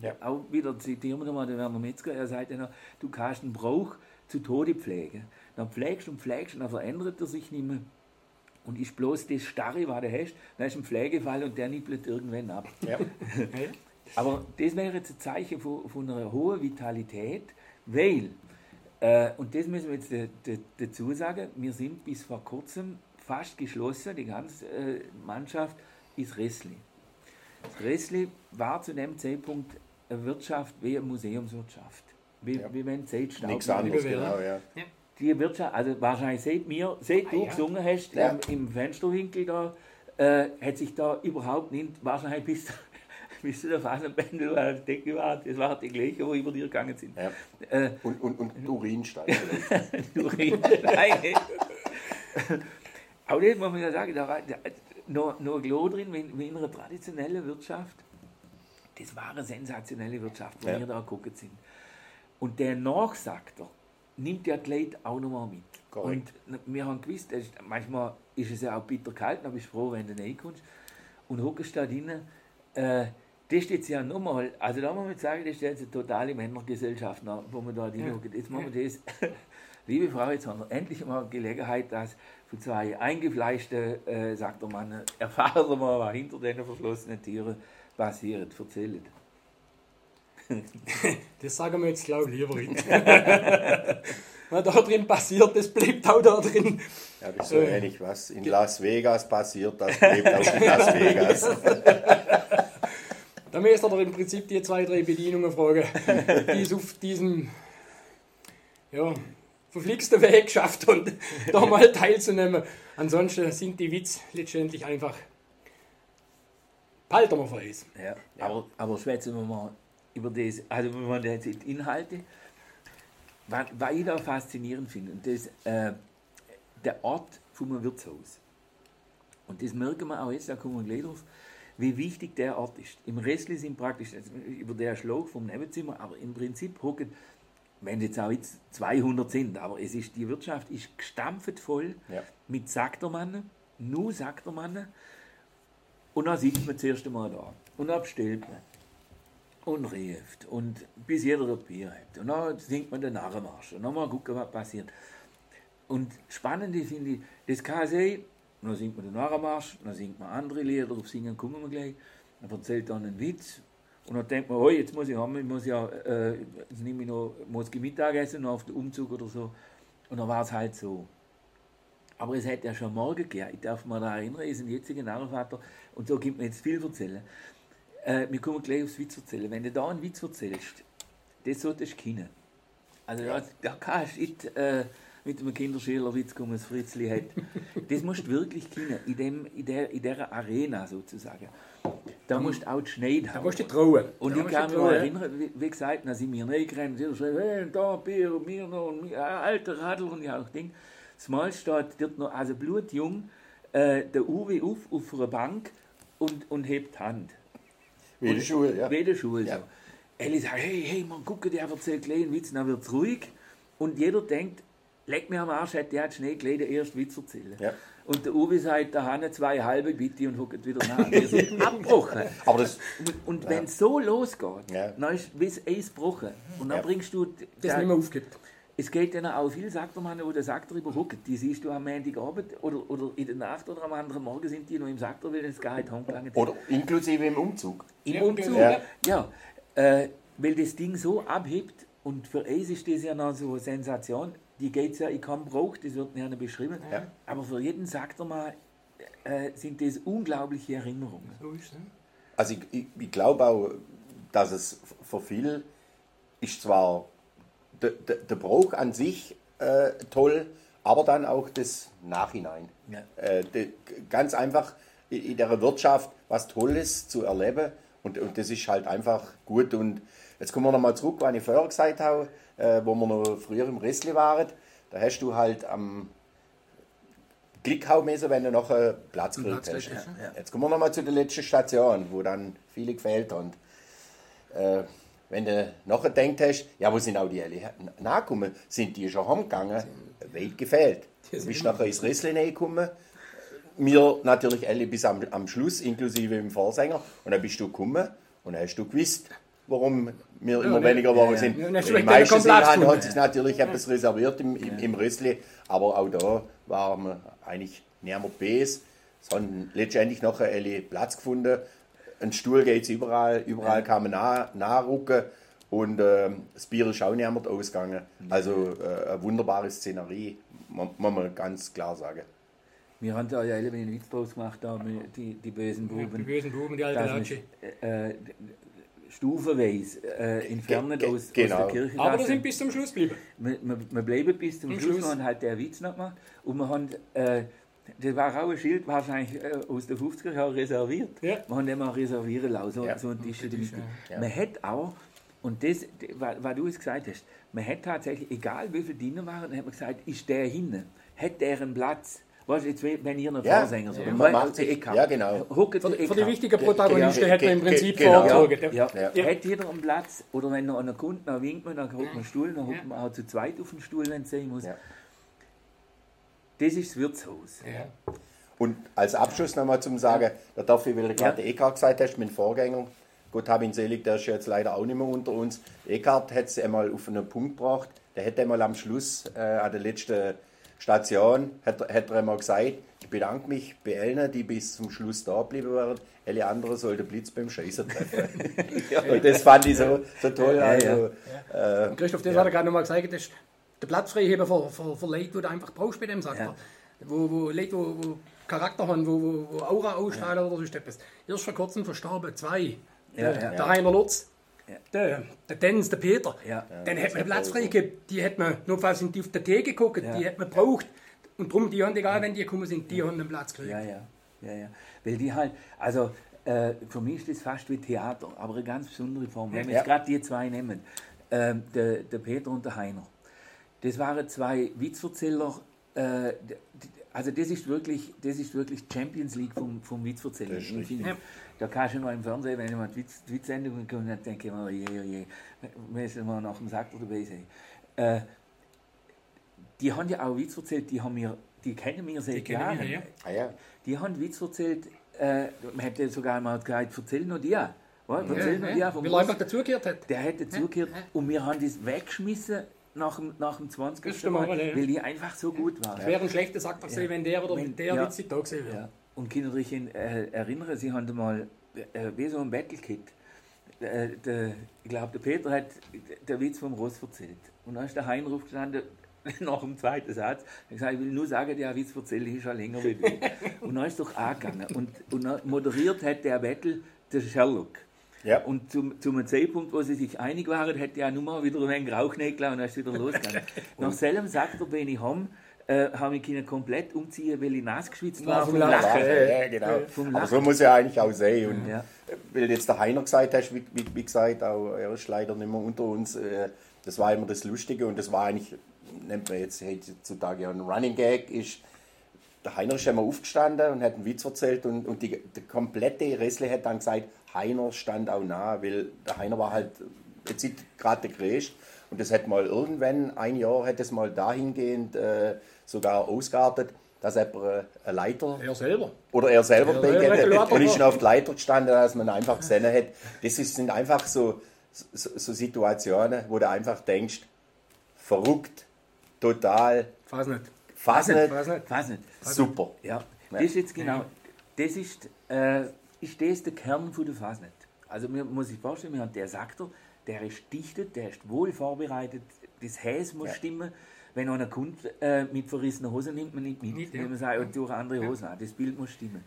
Ja. Auch wieder zitieren wir nochmal den Werner Metzger, er sagt ja noch, du kannst einen Brauch zu Tode pflegen. Dann pflegst und pflegst und dann verändert er sich nicht mehr. Und ist bloß das Starre, was du hast, dann ist ein Pflegefall und der nippelt irgendwann ab. Ja. Aber das wäre jetzt ein Zeichen von, von einer hohen Vitalität, weil, äh, und das müssen wir jetzt dazu sagen, wir sind bis vor kurzem fast geschlossen, die ganze äh, Mannschaft ist Ressli. Ressli war zu dem Zeitpunkt eine Wirtschaft wie eine Museumswirtschaft. Wie, Ja. wie wenn Zeit Nichts anderes, genau, ja. die Wirtschaft, also wahrscheinlich seit mir, seit du Ah, ja. gesungen hast, Ja. im, im Fensterwinkel da, äh, hat sich da überhaupt nicht, wahrscheinlich bis, bis zu der Phasenpendel war das Decke war, das war die gleiche, wo über dir gegangen sind. Ja. Äh, Und, und, und Urinstein vielleicht. Aber das muss man ja sagen, da war da, noch, noch Glo drin, wie, wie in einer traditionellen Wirtschaft. Das war eine sensationelle Wirtschaft, wo Ja. wir da geguckt sind. Und der Nachsagter nimmt ja die Leute auch nochmal mit. Korrekt. Und wir haben gewusst, ist, manchmal ist es ja auch bitter kalt, dann bist du froh, wenn du reinkommst. Und hockst da drinnen, äh, das ist jetzt ja nochmal, also da muss man sagen, das ist jetzt eine totale Männergesellschaft, wo wir da drin Ja. Jetzt machen wir das. Liebe Frau, jetzt haben wir endlich mal Gelegenheit, dass für zwei eingefleischte, äh, sagt der Mann, erfahren wir mal, was hinter den verschlossenen Türen passiert. Erzählt. Das sagen wir jetzt, glaube ich, lieber nicht. Was da drin passiert, das bleibt auch da drin. Ja, das ist so ähnlich, was in Las Vegas passiert, das lebt auch in Las Vegas. Da müsst ihr doch im Prinzip die zwei, drei Bedienungen fragen, die es auf diesem ja, verflixten Weg geschafft und da mal teilzunehmen. Ansonsten sind die Witz letztendlich einfach behalten wir für uns. Ja, aber, aber schwätzen wir mal über das, also wenn man jetzt die Inhalte, was, was ich da faszinierend finde, und das, äh, der Ort vom Wirtshaus. Und das merken wir auch jetzt, da kommen wir gleich drauf, wie wichtig der Ort ist. Im Restli sind praktisch also über der Schlag vom Nebenzimmer, aber im Prinzip hocken, wenn jetzt auch jetzt 200 sind, aber es ist, die Wirtschaft ist gestampft voll Ja. mit Saktermannen, nur Saktermannen, und dann sitzt man das erste Mal da. Und dann bestellt man. Und rieft. Und bis jeder das Bier hat. Und dann singt man den Narrenmarsch. Und dann mal gucken, was passiert. Und spannend ist, finde ich, das kann sein, und dann singt man den Narrenmarsch, dann singt man andere Lieder, auf Singen kommen wir gleich. Dann erzählt dann einen Witz. Und dann denkt man, oh, jetzt muss ich haben, ich muss ja, äh, jetzt nehme ich noch, muss ich Mittagessen, noch auf den Umzug oder so. Und dann war es halt so. Aber es hätte ja schon morgen gegeben. Ich darf mal daran erinnern, ist ein jetziger Narrenvater und so gibt mir jetzt viel erzählen. Äh, wir kommen gleich aufs Witz erzählen. Wenn du da einen Witz erzählst, das solltest du kennen. Also da, da kannst du nicht äh, mit einem Kinderschälerwitz kommen, das Fritzli hat. Das musst du wirklich kennen, in, dem, in, der, in dieser Arena sozusagen. Da musst du auch die Schneid Da haben. musst du trauen. Und Da ich kann mich noch erinnern, wie, wie gesagt, dann sind wir reingerannt, jeder schreibt, hey, da, Bier, und mir noch, und mir, alter Radl, und ja auch Ding. Das Mal steht dort noch, also blutjung, äh, der Uwe auf, auf einer Bank und, und hebt die Hand. Wie in der Schule, ja. Wie in der Schule. Ja. So. Elli sagt, hey, hey, man, guck, der erzählt gleich einen Witz, dann wird es ruhig. Und jeder denkt, leck mir am Arsch, der hat Schnee gleich den ersten Witz erzählen. Ja. Und der Uwe sagt, da haben zwei halbe bitte und hockt wieder nach. Wir sind abgebrochen. Aber das, Und, und wenn es so losgeht, Ja. dann ist wie das Eis gebrochen. Und dann Ja. bringst du. Das nicht mehr aufgibt. es geht dann auch viel Saktermann, wo der Sakter überhockt. Die siehst du am Montagabend oder, oder in der Nacht oder am anderen Morgen sind die noch im Sakter, weil es gar nicht sind. oder inklusive im Umzug. Im Ja, Umzug. ja. Ja, äh, weil das Ding so abhebt und für Eis ist das ja noch so eine Sensation. Die geht ja in keinem Brauch, das wird nicht beschrieben. Ja. Aber für jeden sagt er mal, äh, sind das unglaubliche Erinnerungen. So ist es. ne? Also ich, ich, ich glaube auch, dass es für viele ist zwar der, der, der Brauch an sich äh, toll, aber dann auch das Nachhinein. Ja. Äh, de, ganz einfach in, in der Wirtschaft was Tolles zu erleben und, und das ist halt einfach gut. Und jetzt kommen wir nochmal zurück, was ich vorher gesagt habe, äh, wo wir noch früher im Restli waren. Da hast du halt am müssen, wenn du noch einen Platz gekriegt hast. hast, ja. Jetzt kommen wir nochmal zu der letzten Station, wo dann viele gefehlt haben. Äh, wenn du nachher denkt hast, ja, wo sind auch die alle nachgekommen? Sind die schon heimgegangen? Weit gefehlt. Du bist nachher ins Ressle gekommen. Wir natürlich alle bis am, am Schluss, inklusive dem Vorsänger. Und dann bist du gekommen und dann hast du gewusst, warum wir immer ne, weniger ja, geworden ja. sind. Ja, die meisten gefunden. haben sich natürlich etwas reserviert im, im, im Rössli, aber auch da waren wir eigentlich niemand Bs, sondern letztendlich nachher alle Platz gefunden. Ein Stuhl geht es überall, überall kann man nah, nachrücken und ähm, das Bier ist auch niemand ausgegangen. Also äh, eine wunderbare Szenerie, muss man ganz klar sagen. Wir haben da ja alle einen Witz draus gemacht, da, die, die bösen Die Buben. bösen Buben, die alte Latsche. äh, stufenweise äh, entfernt aus, aus genau. der Kirche. Aber wir sind bis zum Schluss geblieben. wir, wir, wir bleiben bis zum Zum Schluss, Schluss. wir haben halt der Witz noch gemacht. Und wir haben, äh, das war auch ein Schild, wahrscheinlich äh, aus den 50er Jahren reserviert. Ja. Wir haben den auch reservieren lassen, so, Ja. so einen Tisch der. Ja. Man hätte auch, und das, was du es gesagt hast, man hätte tatsächlich, egal wie viele Diener waren, dann hat man gesagt, ist der hinten, hat der einen Platz? Weißt du, jetzt, wenn ihr einen Ja, Vorsänger so, ja. dann Man macht sich- Ecke. ja, genau. Huckt Für, für Ecke die wichtigen Protagonisten hätte man im Prinzip ge- genau. vorgezogen. Ja, Ja. ja. Hat jeder einen Platz oder wenn noch einer kommt, dann winkt man, dann hockt man einen Stuhl, dann hockt man auch zu zweit auf den Stuhl, wenn es sein muss. Ja. Das ist das Wirtshaus. Ja. Und als Abschluss nochmal zum Sagen, da darf ich, weil du gerade Eckhart gesagt hast, mein Vorgänger, Gott hab ihn selig, der ist jetzt leider auch nicht mehr unter uns. Eckhart hat es einmal auf einen Punkt gebracht, der hätte einmal am Schluss, äh, an der letzten Station, hat, er- hat er einmal gesagt, ich bedanke mich bei allen, die bis zum Schluss da geblieben waren. Alle anderen soll der Blitz beim Scheißen treffen. Und das fand ich so, so toll. Ja, also, Und Christoph, das hat er gerade nochmal gesagt, das ist der Platzfreiheber für, für, für Leute, die du einfach brauchst bei dem Sacker. Wo, wo Leute, wo, wo Charakter haben, wo, wo, wo Aura ausstrahlen oder so etwas. Erst vor kurzem verstorben zwei. Ja, der, ja. Rainer Lutz, Ja. Der, der Dennis, der Peter. Ja. Dann hätte man Platz frei gehabt. Die hätte man, notfalls sind die auf der Tee geguckt, die hätte man gebraucht. Und darum, die haben, egal wenn die gekommen sind, die haben den Platz gekriegt. Ja, ja, ja, ja. Weil die halt, also äh, für mich ist das fast wie Theater, aber eine ganz besondere Form. Wenn wir Ja. jetzt gerade die zwei nehmen, ähm, der, der Peter und der Heiner, das waren zwei Witzverzähler, äh, also das ist wirklich, das ist wirklich Champions League vom, vom Witzverzählen. Das ist. Da kannst du noch im Fernsehen, wenn jemand Witz, die Witzsendungen kommt, dann denke ich mir, oh je, oh je, müssen wir nach dem Sack dabei sein. Äh, die haben ja auch Witz erzählt, die, haben wir, die kennen wir seit Die kennen Jahren. wir, ja. ah ja. Die haben Witz erzählt, äh, man hätte sogar mal gesagt, erzähl noch dir. Was? Erzähl noch dir vom er einfach Ross. dazugehört hat. Der hätte zugehört und wir haben das weggeschmissen nach dem, nach dem 20. Das stimmt Mal, ja. weil die einfach so gut waren. Es wäre ein schlechter Sack gewesen, wenn der oder Wenn- der ja. Witz da gewesen wäre. Und kann ich mich äh, erinnern, sie haben mal äh, wie so ein Battle-Kit. Äh, der, ich glaube, der Peter hat den Witz vom Ross erzählt. Und dann ist der Hein aufgestanden, nach dem zweiten Satz, er gesagt, ich will nur sagen, der Witz erzähle ich schon länger wie du. Und dann ist doch angegangen. Und, und moderiert hat der Battle der Sherlock. Ja. Und zum, zum Zeitpunkt, wo sie sich einig waren, hätte ja nur mal wieder ein wenig Rauchnägel und dann ist wieder losgegangen. Nach selben sagt er, bin ich heim, äh, habe ich ihn komplett umziehen, weil ich nass geschwitzt war Ja, vom vom Lachen. Lachen. Ja, genau. Vom Aber Lachen. so muss ja eigentlich auch sein. Und Ja. weil jetzt der Heiner gesagt hast, wie, wie, wie gesagt, auch er ist leider nicht mehr unter uns. Äh, das war immer das Lustige und das war eigentlich, nennt man jetzt heutzutage ja ein Running Gag, ist, der Heiner ist einmal aufgestanden und hat einen Witz erzählt und, und die, der komplette Ressle hat dann gesagt, Heiner stand auch nah, weil der Heiner war halt jetzt gerade der Größte. Und das hat mal irgendwann, ein Jahr, hat es mal dahingehend äh, sogar ausgeartet, dass er äh, eine Leiter Er selber. oder er selber Ja, ja, ja, ja, und ist schon auf die Leiter gestanden, dass man einfach gesehen hat. Das ist, sind einfach so, so, so Situationen, wo du einfach denkst, verrückt, total, Weiß nicht. fast nicht, Weiß nicht. Weiß nicht. super. Ja, das ist jetzt genau, das ist, äh, ist das der Kern von der Fasnet. Also man muss sich vorstellen, wir haben der Saktor, der ist dichtet, der ist wohl vorbereitet, das Häs muss stimmen. Wenn einer kommt äh, mit verrissener Hose, nimmt man nicht mit. Nicht, Wenn ja. man sagt, durch andere Hosen an, das Bild muss stimmen.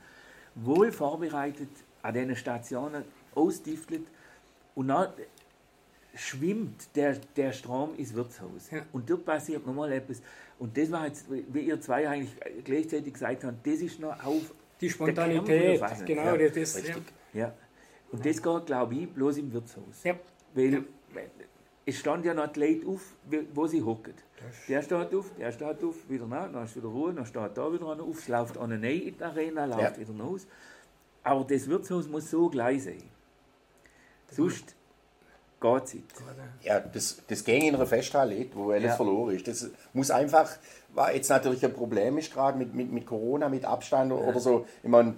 Wohl vorbereitet, an diesen Stationen ausdiftelt und dann schwimmt der, der Strom ins Wirtshaus. Ja. Und dort passiert nochmal etwas. Und das war jetzt, wie ihr zwei eigentlich gleichzeitig gesagt habt, das ist noch auf Die Spontanität. Genau, ja. das ist. Ja. Ja. Und das geht, glaube ich, bloß im Wirtshaus. Ja. Weil Ja. es stand ja noch die Leute auf, wo sie hocken. Der steht auf, der steht auf, wieder nach, dann ist wieder Ruhe, dann steht da wieder einer auf, es läuft einer rein in die Arena, läuft Ja. wieder raus. Aber das Wirtshaus muss so gleich sein. Sonst geht es nicht. Ja, das, das ging in einer Festhalle, nicht, wo alles Ja. verloren ist. Das muss einfach, war jetzt natürlich ein Problem ist gerade mit, mit, mit Corona, mit Abstand oder so. Ich meine,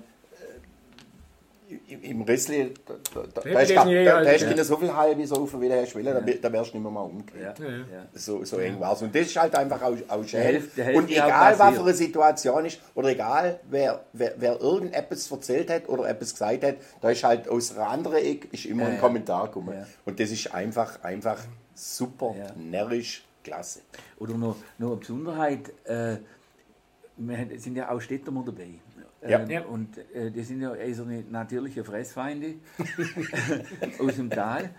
im- Rissli, da, da, da, da, ist ist da, da alt, hast ja. so viel halbe Saufen, wie der Herr Schwelle, da, da wärst du nicht mehr mal umgekehrt. Ja. Ja. So, so eng war es. Und das ist halt einfach auch, auch schön. Hälfte- Hälfte Und auch egal, was für eine Situation ist, oder egal, wer, wer, wer irgendetwas erzählt hat oder etwas gesagt hat, da ist halt aus einer anderen Ecke ist immer Ja, ein. Kommentar gekommen. Ja. Und das ist einfach, einfach super, Ja. närrisch, klasse. Oder noch, noch eine Besonderheit, äh, wir sind ja auch Städter mal dabei. Ja. Ähm, Ja. Und äh, das sind ja also nicht natürliche Fressfeinde aus dem Tal.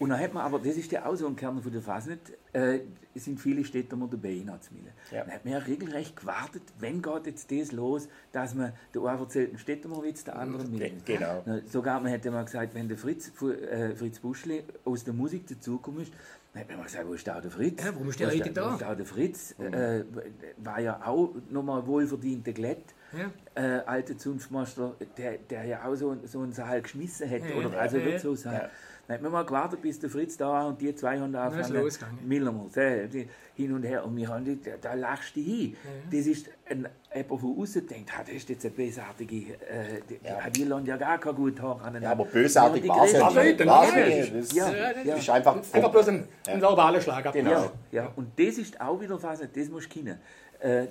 Und dann hat man aber, das ist ja auch so ein Kern von der Fasnet, äh, es sind viele Städter mal dabei in Arzmille. Ja. Dann hat man ja regelrecht gewartet, wenn geht jetzt das los, dass man, der eine erzählt einen Städtermerwitz, der andere mit. Genau. Na, Sogar man hätte mal gesagt, wenn der Fritz, äh, Fritz Buschle aus der Musik dazugekommen ist, dann hätte man mal gesagt, wo ist da der Fritz? Ja, warum ist der heute da? da? Wo ist da der Fritz? Äh, war ja auch nochmal wohlverdienter Glätt. Ja. Äh, alter Zunftmeister, der, der ja auch so, so einen Saal geschmissen hätte, Ja, oder ja, also ja, wird ja. so sein. Ja. Dann hat man mal gewartet, bis der Fritz da war und die zwei haben da angefangen, losgegangen. Millermals, äh, die- hin und her. Und wir haben die, da, da lachst du hin. Das ist ein, jemand von außen denkt, ah, das ist jetzt eine bösartige, äh, die, Ja. die lassen ja gar kein gut Haar an. Ja, aber bösartig war es Aber nicht. War's nicht. Das Ja, das ja. ist einfach, Einfach bloß ein, ein verbaler Schlag. Genau. Ja, ja, und das ist auch wieder was, das musst du kennen. Äh,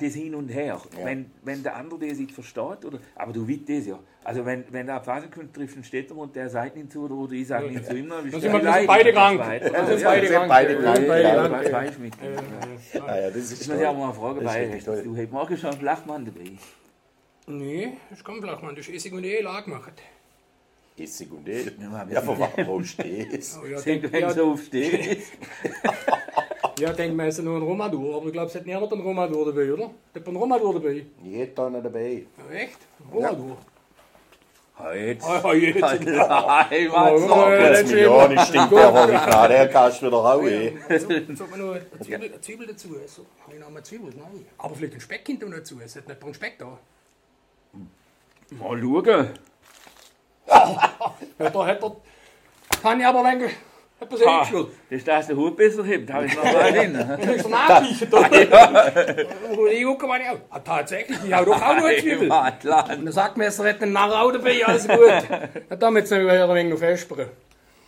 das Hin und Her. Ja. Wenn, wenn der andere das nicht versteht, oder, aber du weißt das ja. Also wenn, wenn der Phase kommt, trifft einen Städter und der sagt nicht zu oder, oder ich sage nicht zu ihm, dann bist du sind sind beide krank. Dann sind beide sind krank. beide krank, sind beide krank. das ist Ich muss ja auch mal eine Frage Das ist toll. Du hast morgen schon einen Flachmann dabei. Nee, das kommt gleich mal. Das ist Essig und Elag gemacht. Essig und E. Ja, sind- von wo stehst Oh, ja, Denk, denk, wenn so aufsteht. ja, denk mal, es ist nur ein Romadur. Aber ich glaube, es hat niemand einen Romadur dabei, oder? Hat einen Romadur dabei? Jeder noch dabei. Ja, echt? Ah, ja, jetzt. Nein, Oh, was ja, so. ja, Jetzt das Millionen stinkt der Honig der kannst du wieder raus. ey. So, so man noch eine Zwiebel, eine Zwiebel dazu. So, habe ich noch mal Zwiebel? Nein. Aber vielleicht einen Speck hinter dazu. Es hat nicht einen Speck da. Mal schauen. Hat er, hat er, kann ich aber wenn etwas eingeschwört. das ist das der Hut besser hebt, habe ich noch mal drin. Dann ist er nachriechen. Da muss ich gucken, wann ich auch. Ah, tatsächlich, ich habe doch auch noch eine Zwiebel. Und der Sackmesser hat einen Narr auch dabei, alles gut. Ja, damit sind wir ein wenig noch fespern.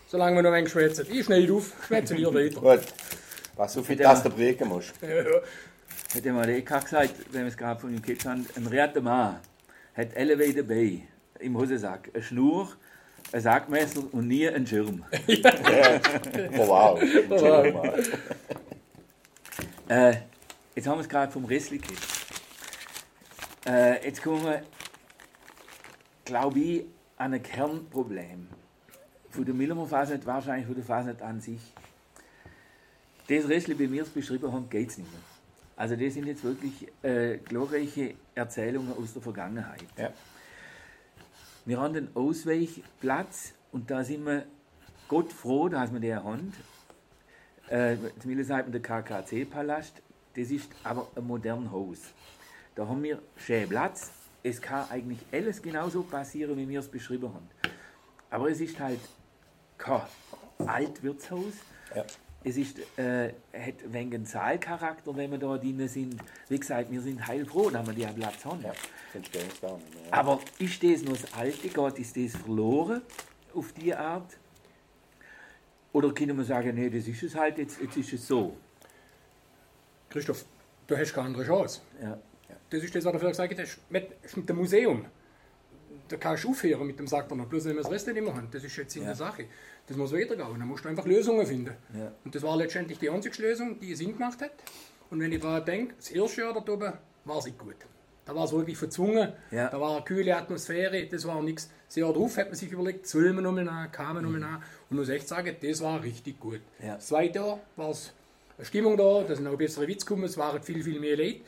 Solange wir noch ein wenig schwätzen. Ich schneide auf, schwätzen wir weiter. Gut. Was du für das der Breke musst. Ja, ja. Hat der Mareka gesagt, wenn wir es gerade von ihm gehört haben, ein rechter Mann hat alle dabei im Hosensack. Eine Schnur, ein Sackmesser und nie einen Schirm. Oh, wow. Äh, jetzt haben wir es gerade vom Rissli gehört. Äh, jetzt kommen wir, glaube ich, an ein Kernproblem. Von der Millermer Fasnet, wahrscheinlich von der Fasnet an sich. Das Restliche, wie wir es beschrieben haben, geht es nicht mehr. Also das sind jetzt wirklich äh, glorreiche Erzählungen aus der Vergangenheit. Ja. Wir haben den Ausweichplatz und da sind wir Gott froh, dass wir den haben. Äh, zumindest sagt man der KKC-Palast. Das ist aber ein modernes Haus. Da haben wir schön Platz. Es kann eigentlich alles genauso passieren, wie wir es beschrieben haben. Aber es ist halt kein Altwirtshaus. Ja. Es ist, äh, hat einen Zahlcharakter, wenn wir da drin sind. Wie gesagt, wir sind heilfroh, dass wir diesen Platz haben. Ja, nicht mehr. Aber ist das noch das Alte? Geht ist das verloren auf die Art? Oder können wir sagen, nee, das ist es halt, jetzt, jetzt ist es so? Christoph, du hast keine andere Chance. Ja. Das ist das, was du vorher gesagt hast, mit, mit dem Museum. Da kannst du aufhören mit dem sagt er noch, bloß wenn wir das Rest nicht mehr haben. Das ist jetzt in Ja. der Sache. Das muss weitergehen. Dann musst du einfach Lösungen finden. Ja. Und das war letztendlich die einzige Lösung, die Sinn gemacht hat. Und wenn ich daran denke, das erste Jahr da oben war es nicht gut. Da war es wirklich verzwungen. Ja. Da war eine kühle Atmosphäre, das war nichts. Das Jahr drauf hat man sich überlegt, sollen wir nochmal nach, kann man nochmal nach. Und muss echt sagen, das war richtig gut. Ja. Das zweite Jahr war es eine Stimmung da, da sind auch bessere Witze gekommen, es waren viel, viel mehr Leute.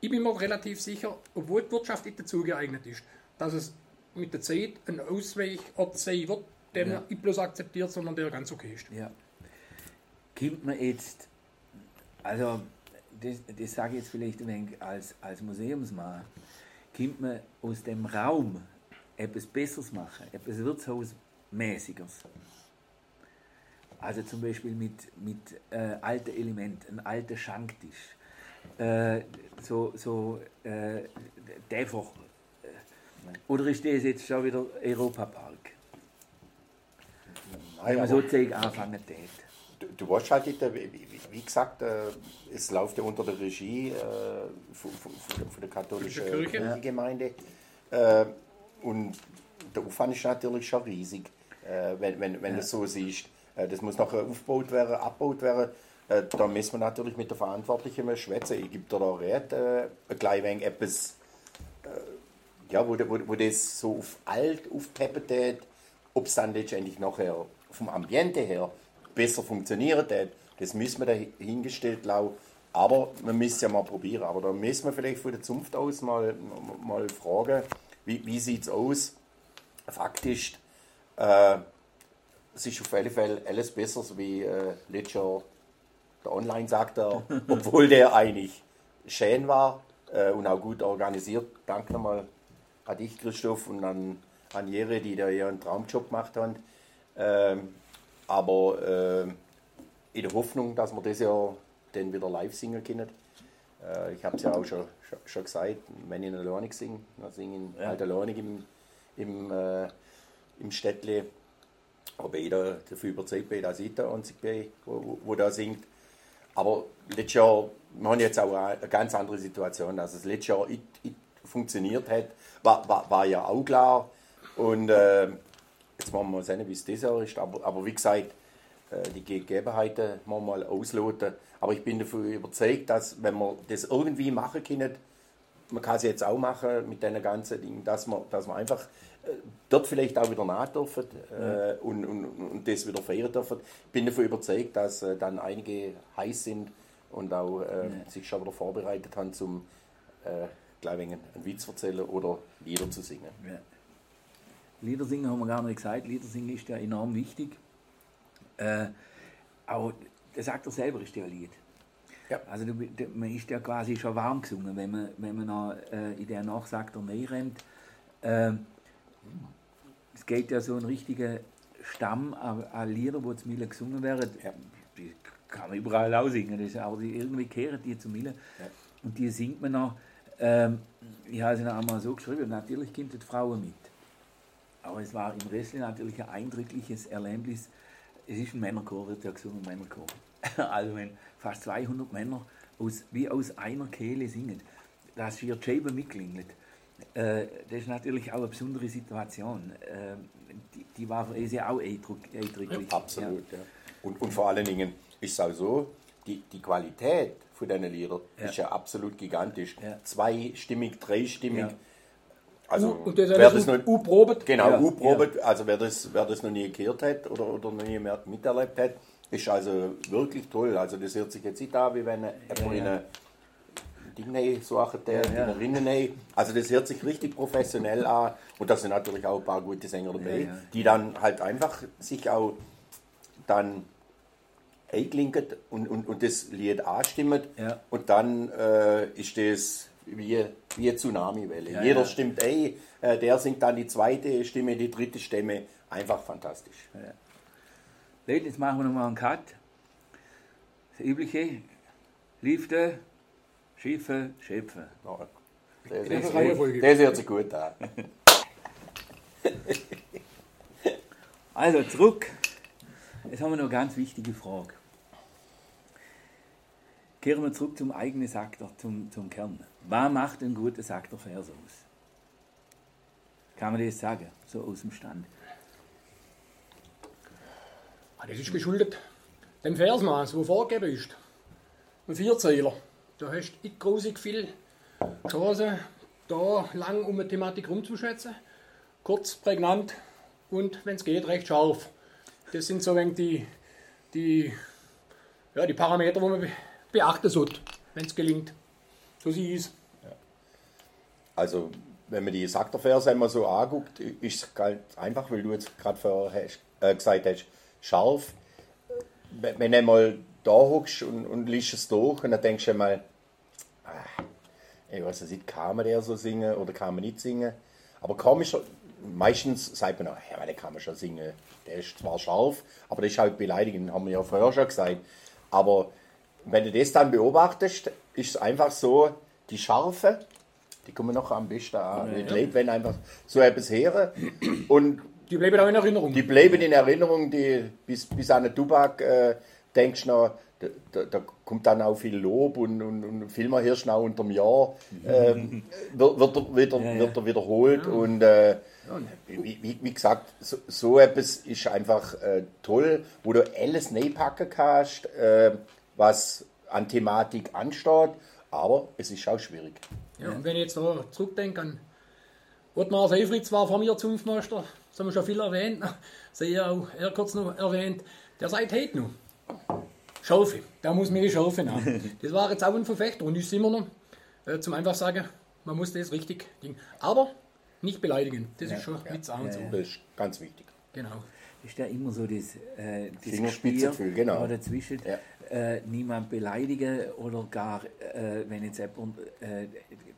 Ich bin mir relativ sicher, obwohl die Wirtschaft nicht dazu geeignet ist, dass es mit der Zeit ein Ausweichort sein wird, der Ja. man nicht bloß akzeptiert, sondern der ganz okay ist. ja. Kommt man jetzt, also das, das sage ich jetzt vielleicht ein wenig als, als Museumsmann, kommt man aus dem Raum etwas Besseres machen, etwas Wirtshausmäßiges. Also zum Beispiel mit, mit äh, alten Elementen, ein alter Schanktisch, äh, so, so äh, Däfer. Oder ist das jetzt schon wieder Europapark? Nein, Wenn man aber so Zeug anfangen tät. du, du weißt halt nicht, äh, wie, gesagt, äh, es läuft ja unter der Regie äh, von, von, von der katholischen Kirche. Kirchengemeinde. Äh, und der Aufwand ist natürlich schon riesig, äh, wenn, wenn, wenn du es so siehst. Äh, das muss nachher aufgebaut werden, abgebaut werden. Äh, da müssen wir natürlich mit der Verantwortlichen mal schwätzen. Ich gebe dir da Rat, äh, ein klein wenig etwas, äh, ja, wo, wo, wo das so auf alt aufpeppen tät, ob es dann letztendlich nachher vom Ambiente her besser funktioniert tät, das müssen wir dahingestellt lau. Aber man müsste ja mal probieren. Aber da müssen wir vielleicht von der Zunft aus mal, mal fragen, wie, wie sieht es aus? Faktisch, äh, es ist auf alle Fälle alles besser, so wie äh, letztes Jahr der Online sagt er, obwohl der eigentlich schön war äh, und auch gut organisiert. Danke nochmal an dich, Christoph, und an, an Jere, die da einen Traumjob gemacht haben. Ähm, aber äh, in der Hoffnung, dass wir das Jahr dann wieder live singen können. Äh, ich habe es ja auch schon, schon, schon gesagt, wenn ich alleine singe, dann singe ich Ja. halt alleine im, im, äh, im Städtle. Aber jeder dafür überzeugt bin, dass ich der Einzige bin, wo, wo, da singt. Aber letztes Jahr, wir haben jetzt auch eine ganz andere Situation. Also das letzte Jahr nicht, nicht funktioniert hat, war, war, war ja auch klar. Und äh, jetzt wollen wir mal sehen, wie es dieses Jahr ist. Aber, aber wie gesagt, äh, die Gegebenheiten mal mal ausloten. Aber ich bin davon überzeugt, dass wenn wir das irgendwie machen können, man kann es jetzt auch machen mit diesen ganzen Dingen, dass man, dass man einfach äh, dort vielleicht auch wieder nach dürfen äh, und, und, und das wieder feiern dürfen. Ich bin davon überzeugt, dass äh, dann einige heiß sind und auch äh, sich schon wieder vorbereitet haben, zum äh, gleich einen, einen Witz erzählen oder Lieder zu singen. Ja. Liedersingen haben wir gar nicht gesagt. Liedersingen ist ja enorm wichtig. Äh, auch, das sagt er selber, ist ja ein Lied. Ja. Also du, du, man ist ja quasi schon warm gesungen, wenn man, wenn man noch, äh, in der Nacht sagt, er rennt. Äh, es geht ja so ein richtiger Stamm an, an Lieder, wo zu Mille gesungen werden. Ja. Die kann man überall auch singen, das, ist- aber die, irgendwie kehren die zu Mille. Ja. Und die singt man noch. Ähm, ich habe es noch einmal so geschrieben, natürlich kommt die Frauen mit. Aber es war im Wrestling natürlich ein eindrückliches Erlebnis. Es ist ein Männerchor, wird ja gesungen, Männerchor. Also wenn fast 200 Männer aus, wie aus einer Kehle singen, dass hier Scheiben mitklingelt, äh, das ist natürlich auch eine besondere Situation. Äh, die, die war für sie auch eindrücklich. Absolut, ja. Und, und vor allen Dingen ist es auch so, die, die Qualität von diesen Liedern Ja. ist ja absolut gigantisch. Ja. Zweistimmig, dreistimmig. Ja. Also, U, und das wer das U- noch- U-Probet. Genau, Ja, U-Probe, also wer das, wer das noch nie gehört hat oder, oder noch nie mehr miterlebt hat, ist also wirklich toll. Also das hört sich jetzt nicht an, wie wenn jemand in eine Dinge so der Ja, ja. in Rinnen. Also das hört sich richtig professionell an und da sind natürlich auch ein paar gute Sänger dabei, Ja, ja. die dann halt einfach sich auch dann einklinken und, und, und das Lied anstimmen Ja. und dann äh, ist das wie, wie eine Tsunami-Welle. Ja, Jeder ja. stimmt ein, äh, der singt dann die zweite Stimme, die dritte Stimme. Einfach fantastisch. Leute, jetzt machen wir nochmal einen Cut. Das übliche. Lifte, Schiffe, Schöpfe. Ja, das, das, Reihenfolge. das hört sich gut an. Also zurück. Jetzt haben wir noch eine ganz wichtige Frage. Kehren wir zurück zum eigenen Sakter, zum, zum Kern. Was macht ein guter Saktervers aus? Kann man das sagen, so aus dem Stand? Ah, Das ist geschuldet dem Versmaß, wo vorgegeben ist. Ein Vierzeiler. Da hast du nicht viel Chance, da lang um eine Thematik rumzuschätzen. Kurz, prägnant und, wenn es geht, recht scharf. Das sind so wenig die, die, ja, die Parameter, die man be- beachten sollte, wenn es gelingt. So sie ist. Also, wenn man die Sakterverse einmal so anguckt, ist es ganz einfach, weil du jetzt gerade vorher äh, gesagt hast, scharf. Wenn wenn du einmal da hockst und, und liest es durch und dann denkst du einmal, ah, ich weiß nicht, kann man der so singen oder kann man nicht singen. Aber komisch, meistens sagt man, auch, ja, den kann man schon singen. Der ist zwar scharf, aber das ist halt beleidigend, haben wir ja vorher schon gesagt. Aber wenn du das dann beobachtest, ist es einfach so, die Scharfe, die kommen noch am besten an. Die Leute, wenn einfach so etwas hören und Die bleiben auch in Erinnerung. die bleiben in Erinnerung, die, bis, bis an den Tubak äh, denkst du noch, da, da, da kommt dann auch viel Lob und, und, und viel mehr hörst du auch unter dem Jahr, ähm, wird, wird, er wieder, Ja, ja. wird er wiederholt und äh, wie, wie, wie gesagt, so, so etwas ist einfach äh, toll, wo du alles reinpacken kannst, äh, was an Thematik ansteht, aber es ist auch schwierig. Ja, und wenn ich jetzt da zurückdenke an Ottmar Seifritz war vor mir Zunftmeister, das haben wir schon viel erwähnt, sei ja auch er kurz noch erwähnt, der sagt heute noch. Schaufe, da muss mir die Schaufe nach. Das war jetzt auch ein Verfechter und ist immer noch, äh, zum einfach sagen, man muss das richtig Ding. Aber nicht beleidigen, das ist schon mit A und so. Das ist ganz wichtig. Genau. ist ja immer so das, äh, das Fingerspitzengefühl, Gespür, genau. ja, dazwischen. Ja. Äh, niemand beleidigen oder gar, äh, wenn jetzt jemand äh,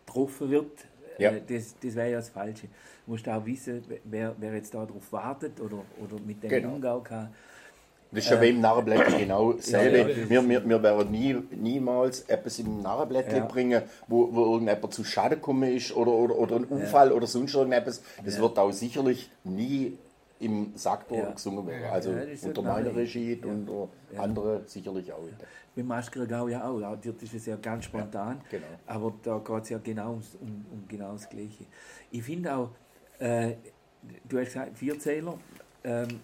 getroffen wird, äh, Ja. das, das wäre ja das Falsche. Du musst auch wissen, wer, wer jetzt darauf wartet oder, oder mit dem Genau. umgehen kann. Das ist ja wie im Narrenblättchen genau dasselbe. ja, das- wir, wir, wir werden nie, niemals etwas im Narrenblättchen Ja. bringen, wo, wo irgendjemand zu Schaden gekommen ist oder, oder, oder ein Unfall oder sonst irgendetwas. Das wird auch sicherlich nie im Saktor Ja. gesungen werden. Also Ja, unter meiner Regie Ja. und andere sicherlich auch. Beim Maskergau ja auch, dort ist es ja ganz spontan, genau. aber da geht es ja genau um, um genau das Gleiche. Ich finde auch, äh, du hast gesagt, Vierzähler, ähm,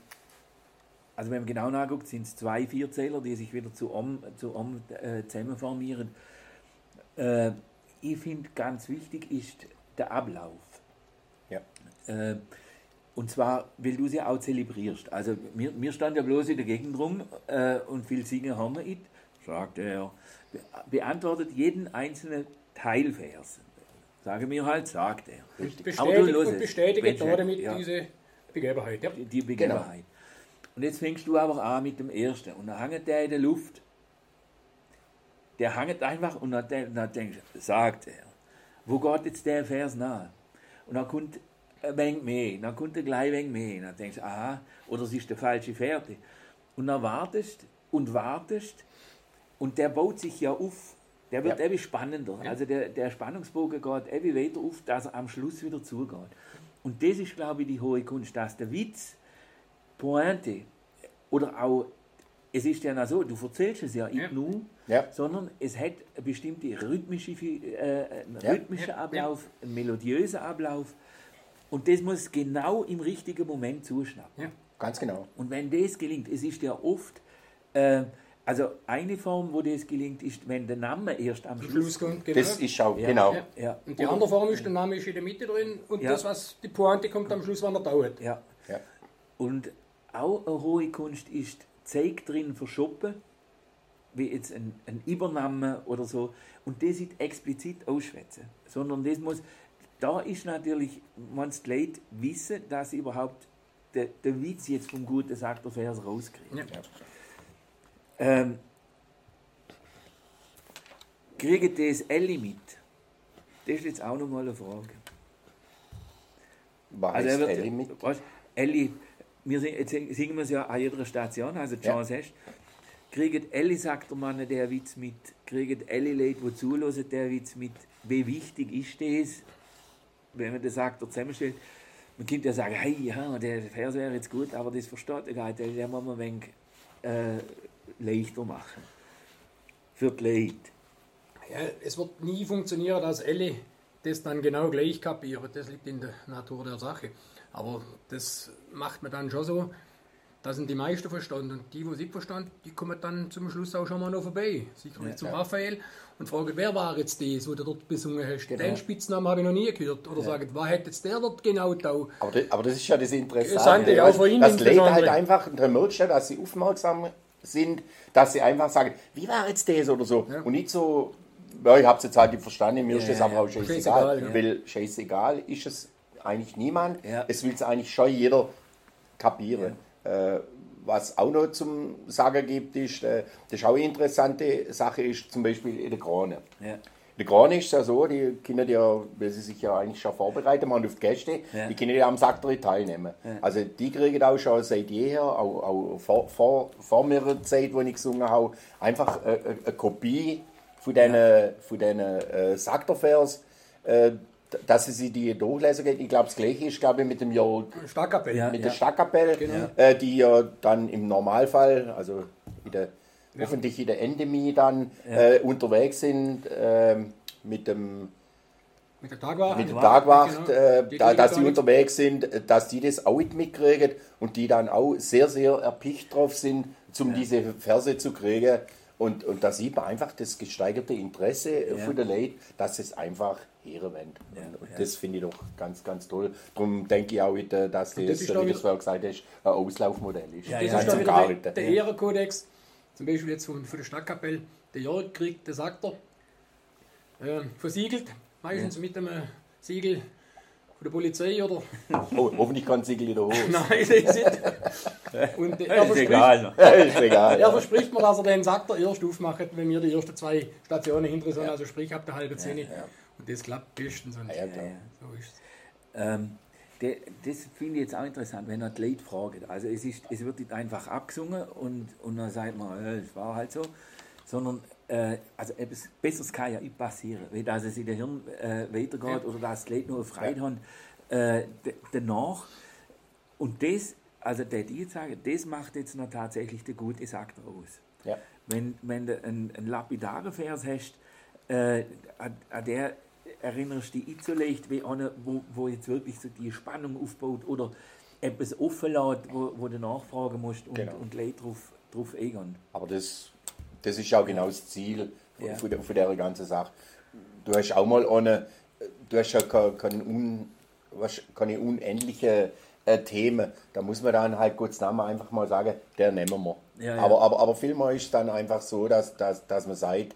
also wenn man genau nachguckt, sind es zwei Vierzähler, die sich wieder zu Om, zu Om äh, zusammenformieren. Äh, ich finde ganz wichtig ist der Ablauf. Ja. Äh, und zwar, weil du sie auch zelebrierst. Also, wir, wir standen ja bloß in der Gegend rum äh, und viel singen haben wir nicht, sagt er. Be beantwortet jeden einzelnen Teilvers. Sagen wir halt, sagt er. Aber du Bestätigt und bestätigt damit ja, diese Begebenheit. Ja. die Begebenheit. Und jetzt fängst du aber an mit dem ersten. Und dann hängt der in der Luft. Der hängt einfach und dann, dann denkst du, sagt er. Wo geht jetzt der Vers nach? Und dann kommt wenig mehr, dann kommt er gleich wenig mehr. Dann denkst du, aha, oder es ist der falsche Fährte. Und dann wartest und wartest und der baut sich ja auf. Der wird Ja. spannender. Also der, der Spannungsbogen geht ewig weiter auf, dass er am Schluss wieder zugeht. Und das ist, glaube ich, die hohe Kunst, dass der Witz, Pointe oder auch, es ist ja noch so, du erzählst es ja nicht Ja. nur, Ja. sondern es hat eine bestimmte rhythmische, äh, einen Ja. rhythmischen Ja. Ablauf, einen melodiösen Ablauf. Und das muss genau im richtigen Moment zuschnappen. Ja. Ganz genau. Und wenn das gelingt, es ist ja oft, äh, Also eine Form, wo das gelingt, ist, wenn der Name erst am Schluss Schluss kommt, genau. Das ist auch, Ja. genau. Ja. Ja. Und die andere Form ist, der Name ist in der Mitte drin und Ja. das, was die Pointe kommt am Schluss, wann er dauert. Ja. Ja. Und auch eine hohe Kunst ist, Zeug drin verschoppen, wie jetzt ein, ein Übernahme oder so, und das nicht explizit ausschwätzen, sondern das muss, da ist natürlich, man die Leute wissen, dass sie überhaupt der, der Witz jetzt vom guten sagt der Vers rauskriegen. Ja. Ähm, kriegt das Ellie mit? Das ist jetzt auch nochmal eine Frage. Was Also er wird, Ellie mit? Weißt, Ellie, wir singen, jetzt singen wir es ja an jeder Station, also die Ja. Chance hast. Kriegt Ellie, sagt der Mann, der Witz mit. Kriegt Ellie Leute, die zulassen, der Witz mit. Wie wichtig ist das, wenn man das sagt, der zusammenstellt? Man könnte ja sagen, hey, ja, der Vers wäre jetzt gut, aber das versteht er gar nicht. Den muss man ein wenig äh, leichter machen. Für die Leute. Ja, es wird nie funktionieren, dass alle das dann genau gleich kapieren. Das liegt in der Natur der Sache. Aber das macht man dann schon so, dass sind die meisten verstanden. Und die, die es nicht verstanden, die kommen dann zum Schluss auch schon mal noch vorbei. Sicherlich zum Raphael und fragen, wer war jetzt das, wo du dort besungen hast? Genau. Den Spitznamen habe ich noch nie gehört. Oder sagen, was hat jetzt der dort genau da? Aber, das, aber das ist ja das Interessante, ihn das Leute insbesondere. halt einfach, der ja, dass sie aufmerksam sind, dass sie einfach sagen, wie war jetzt das oder so. Und nicht so, ja, ich hab's jetzt halt nicht verstanden, mir ist Ja, das ja, aber ja. auch scheißegal. Scheißegal, ja. Weil scheißegal ist es eigentlich niemand. Ja. Es will es eigentlich schon jeder kapieren. Äh, was auch noch zum Sagen gibt, ist, äh, das ist auch eine interessante Sache, ist zum Beispiel in der Krone. Ja. In der Krone ist es ja so, die Kinder, die ja, weil sie sich ja eigentlich schon vorbereiten, machen auf die Gäste, Ja. die Kinder, die am Sackterri teilnehmen. Also die kriegen auch schon seit jeher, auch, auch vor, vor, vor meiner Zeit, wo ich gesungen habe, einfach äh, äh, eine Kopie von diesen von den, äh, Sacktervers, äh, dass sie die durchlesen können. Ich glaube, das Gleiche ist, glaube ich, mit dem Jörg Starkkapelle. Ja. mit der Stadtkapelle, äh, die ja dann im Normalfall, also in der, hoffentlich in der Endemie dann äh, unterwegs sind ähm, mit dem Mit der Tagwacht. mit der Tagwacht, Genau. äh, Die da, dass sie unterwegs sind, äh, dass die das auch mitkriegen und die dann auch sehr, sehr erpicht drauf sind, um diese Verse zu kriegen. Und, und da sieht man einfach das gesteigerte Interesse Ja. von der Leute, dass es einfach herwendet. Ja, und und ja. das finde ich doch ganz, ganz toll. Darum denke ich auch, wieder, dass das, das ist wie du vorher gesagt hast, ein Auslaufmodell ist. Ja, Das ja, ist dann wieder der, der Ehrenkodex, zum Beispiel jetzt von, von der Stadtkapelle. Der Jörg kriegt, der sagt er, äh, versiegelt, meistens mit einem Siegel der Polizei oder. Oh, hoffentlich kann Siegel wieder hoch. Nein, das ist nicht. Und er Das ist verspricht, egal. ist egal. er Ja. verspricht mir, dass er den sagt, er erst aufmacht, wenn wir die ersten zwei Stationen hinter sind, also sprich ab der halben Zehn. Und das klappt bestens. Und Ja, klar. So ist es. Ähm, de, das finde ich jetzt auch interessant, wenn er die Leute fragt. Also es, ist, es wird nicht einfach abgesungen und, und dann sagt man, äh, es war halt so, sondern äh, also etwas Besseres kann ja nicht passieren, wie dass es in der Hirn äh, weitergeht oder dass die Leute nur Freude haben äh, d- danach. Und das, also der die jetzt sagen, das macht jetzt noch tatsächlich der gute Sack aus. Ja. Wenn, wenn du einen, einen lapidaren Vers hast, äh, an, an der erinnerst du dich nicht so leicht wie einer, wo, wo jetzt wirklich so die Spannung aufbaut oder etwas offen lässt, wo, wo du nachfragen musst und, Genau. und Leute drauf, drauf eingehen. Aber das, das ist auch genau das Ziel von, Ja. von, der, von der ganzen Sache. Du hast auch mal eine, du hast ja keine, un, keine unendliche äh, Themen. Da muss man dann halt kurz Namen einfach mal sagen, der nehmen wir. Ja, ja. Aber, aber, aber vielmehr ist es dann einfach so, dass, dass, dass man sagt,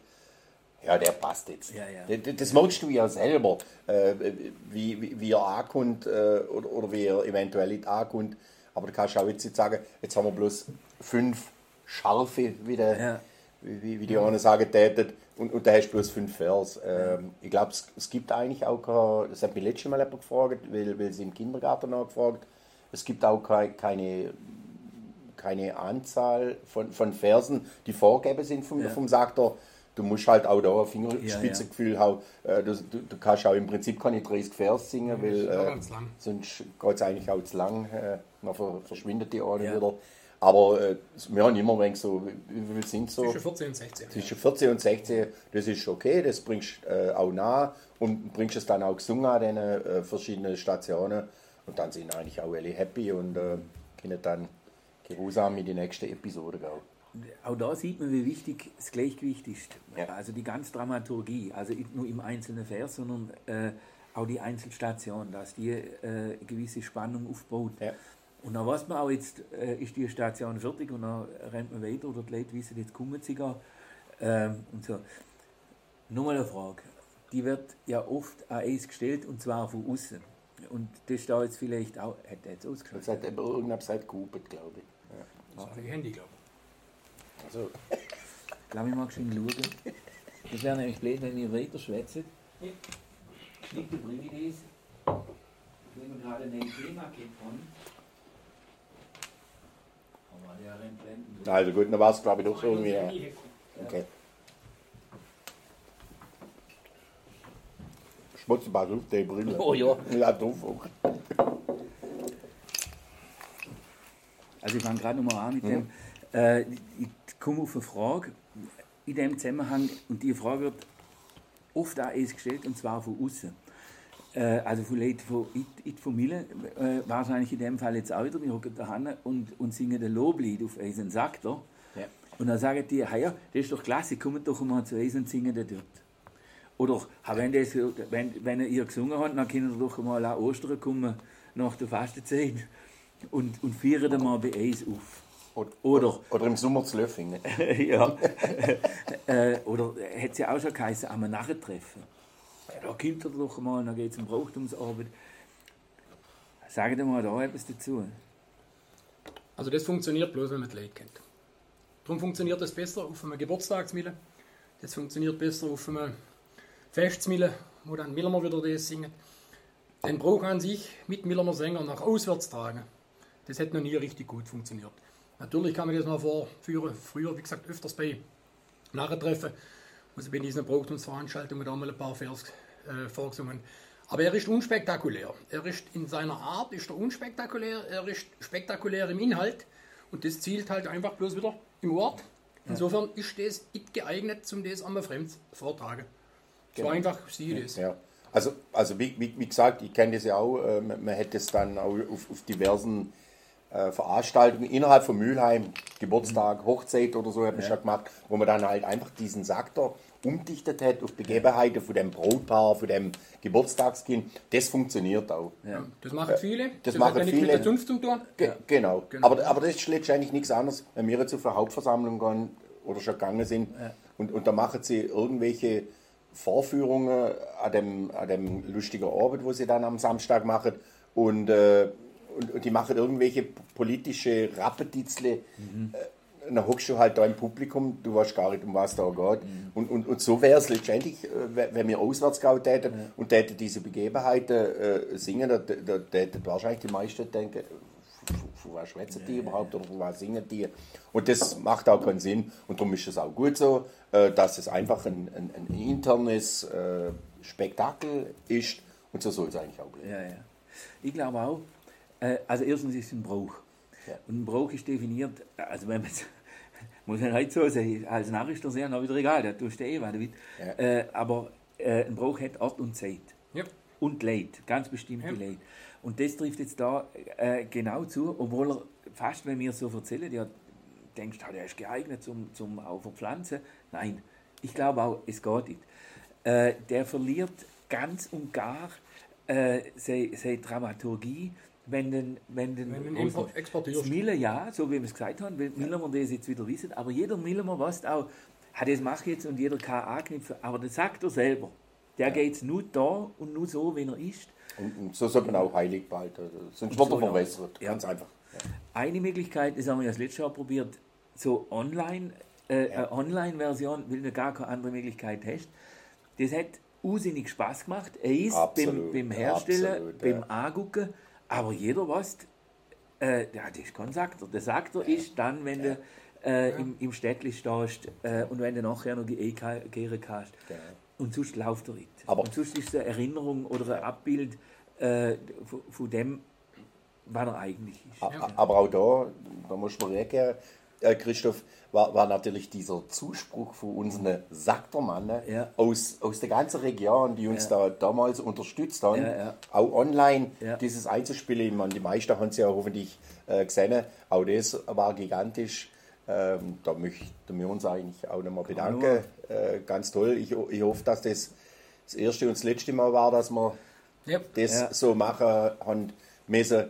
ja, der passt jetzt. Ja, ja. Das, das merkst du ja selber, äh, wie, wie, wie er ankommt äh, oder, oder wie er eventuell nicht ankommt. Aber du kannst auch jetzt nicht sagen, jetzt haben wir bloß fünf scharfe, wie, der, Ja. Wie, wie, die anderen sagen täten, und, und da hast du bloß fünf Vers. Ähm, ich glaube, es, es gibt eigentlich auch keine, das hat mich letztes Mal jemand gefragt, weil, weil sie im Kindergarten nachgefragt, es gibt auch keine, keine Anzahl von, von Versen, die vorgegeben sind vom, vom Saktor. Du musst halt auch da ein Fingerspitzengefühl haben. Äh, Du, du, du kannst auch im Prinzip keine 30 Vers singen, weil ja äh, sonst geht es eigentlich auch zu lang. Äh, dann ver- verschwindet die eine Ja. wieder. Aber äh, wir haben immer ein wenig so, wie, viel sind so? Zwischen 14 und 16. Zwischen 14 und 16, das ist okay, das bringst du äh, auch nah und bringst es dann auch gesungen an den äh, verschiedenen Stationen. Und dann sind eigentlich auch alle happy und äh, können dann geruhsam in die nächste Episode gehen. auch da sieht man, wie wichtig das Gleichgewicht ist. Ja. Also die ganze Dramaturgie, also nicht nur im einzelnen Vers, sondern äh, auch die Einzelstation, dass die äh, gewisse Spannung aufbaut. Ja. Und dann weiß man auch, jetzt äh, ist die Station fertig und dann rennt man weiter oder die Leute wissen, jetzt kommen sie gar. Ähm, und so. Nochmal eine Frage. Die wird ja oft an Eis gestellt und zwar von außen. Und das da jetzt vielleicht auch, hätte er jetzt Das ausgeschlossen. hat eben irgendeine Zeit gehupert, glaube ich. Ja. Das ist ein Handy, glaube Also, Lass mich mal schön schauen. Das wäre nämlich blöd, wenn ihr weiter schwätzt. Stimmt, dann bringe ich das. Wenn wir gerade ein Thema haben. Aber der rennt blenden. Also gut, dann war es glaube ich doch irgendwie. Ja. Okay. Schmutzbach auf die Brille. Oh ja. Ja, drauf auch. Also ich fange gerade nochmal an mit dem. Äh, ich komme auf eine Frage in dem Zusammenhang und die Frage wird oft auch erst gestellt und zwar von außen. Äh, also von Leuten von in die Familie, äh, wahrscheinlich in dem Fall jetzt auch wieder, wir hocken da hin und, und singen ein Loblied auf unseren Saktor. Ja. Und dann sagen die, hey, ja, das ist doch klasse, kommt doch mal zu uns und singen da dort. Oder wenn, das, wenn, wenn ihr gesungen habt, dann können ihr doch mal an Ostern kommen, nach der Fastenzeit und, und feiern dann mal bei uns auf. Oder, Oder- oder im Sommer zu Löffingen. ja. äh, oder hat sie auch schon geheißen, am Narrentreffen. Da kommt er doch mal, dann geht es um Brauchtumsarbeit. Sagen Sie mal da etwas dazu. Also das funktioniert bloß, wenn man die Leute kennt. Darum funktioniert das besser auf einem Geburtstagsmille. Das funktioniert besser auf einem Festmille, wo dann Millermer wieder das singen. Den Brauch an sich mit Millermer Sänger nach auswärts tragen, das hätte noch nie richtig gut funktioniert. Natürlich kann man das noch vorführen, früher, wie gesagt, öfters bei Narrentreffen, also bei diesen Brauchtumsveranstaltungen da mal ein paar Vers äh, vorgesungen. Aber er ist unspektakulär. Er ist in seiner Art ist er unspektakulär, er ist spektakulär im Inhalt und das zielt halt einfach bloß wieder im Ort. Insofern ist das nicht geeignet, zum das einmal fremd vortragen. So Genau. einfach sehe ich das. Ja. Also, also wie, wie, wie gesagt, ich kenne das ja auch, äh, man, man hätte es dann auch auf, auf diversen äh, Veranstaltungen innerhalb von Mülheim, Geburtstag, Hochzeit oder so, hat man schon gemacht, wo man dann halt einfach diesen Saktor umdichtet hat auf Begebenheiten von dem Brautpaar, von dem Geburtstagskind. Das funktioniert auch. Ja, Das machen viele. das hat machen ja nichts mit viele. der Zunft zu tun. Ge genau. Genau. Aber, aber das ist letztendlich nichts anderes, wenn wir jetzt auf eine Hauptversammlung gehen oder schon gegangen sind und, und da machen sie irgendwelche Vorführungen an dem, an dem lustigen Abend, wo sie dann am Samstag machen und, äh, und, und die machen irgendwelche politische Rappetitzle. Äh, dann hockst du halt da im Publikum, du weißt gar nicht, um was da geht. Und, und, und so wäre es letztendlich, äh, wenn wenn wir auswärts gehen täten und täten diese Begebenheiten äh, singen, da, da täten wahrscheinlich die meisten denken, von was schwätzen die überhaupt oder von was singen die? Und das macht auch keinen Sinn. Und darum ist es auch gut so, äh, dass es einfach ein, ein, ein internes äh, Spektakel ist. Und so soll es eigentlich auch bleiben. Ja, ja. Ich glaube auch, äh, also erstens ist es ein Brauch. Ja. Und ein Brauch ist definiert, also wenn man muss man halt so sagen, als das ja noch wieder egal, da tust du eh was damit. Ja. Äh, aber äh, ein Brauch hat Ort und Zeit. Ja. Und Leid, ganz bestimmte Ja. Leid. Und das trifft jetzt da äh, genau zu, obwohl er fast, wenn wir so erzählen, ja, denkst, ah, der ist geeignet zum, zum auch Verpflanzen. Nein, ich glaube auch, es geht nicht. Äh, der verliert ganz und gar äh, seine, seine Dramaturgie, wenn den, wenn den, Wenn das Miller ja, so wie wir es gesagt haben, weil Miller man das jetzt wieder wissen, aber jeder Miller weiß auch, hat das mache ich jetzt und jeder kann anknüpfen, aber das sagt er selber. Der geht es nur da und nur so, wenn er ist. Und, und so sollte man auch heilig behalten. Sonst wird er so, ja. verwässert. Ja. Ganz einfach. Eine Möglichkeit, das haben wir ja das letzte Jahr probiert, so online, äh, Ja. eine Online-Version, weil du gar keine andere Möglichkeit hast. Das hat unsinnig Spaß gemacht. Eins beim, Absolut, beim Herstellen, absolut, beim ja. Angucken, aber jeder weiß, äh, ja, das ist kein Saktor. Der Saktor ist dann, wenn du äh, im, im Städtli stehst äh, und wenn du nachher noch die E-Kehre kannst. Und sonst läuft er nicht. Aber- und sonst ist es eine Erinnerung oder ein Abbild äh, von, von dem, was er eigentlich ist. Aber auch da, da muss man reagieren, äh, Christoph, war, war natürlich dieser Zuspruch von unseren Saktermannen Ja. aus, aus der ganzen Region, die uns da damals unterstützt haben, Ja, ja. auch online Ja. dieses einzuspielen. Ich meine, die meisten haben es ja hoffentlich äh, gesehen, auch das war gigantisch. Ähm, da möchten wir uns eigentlich auch nochmal bedanken. Äh, ganz toll. Ich, ich hoffe, dass das das erste und das letzte Mal war, dass wir Ja. das Ja. so machen haben müssen.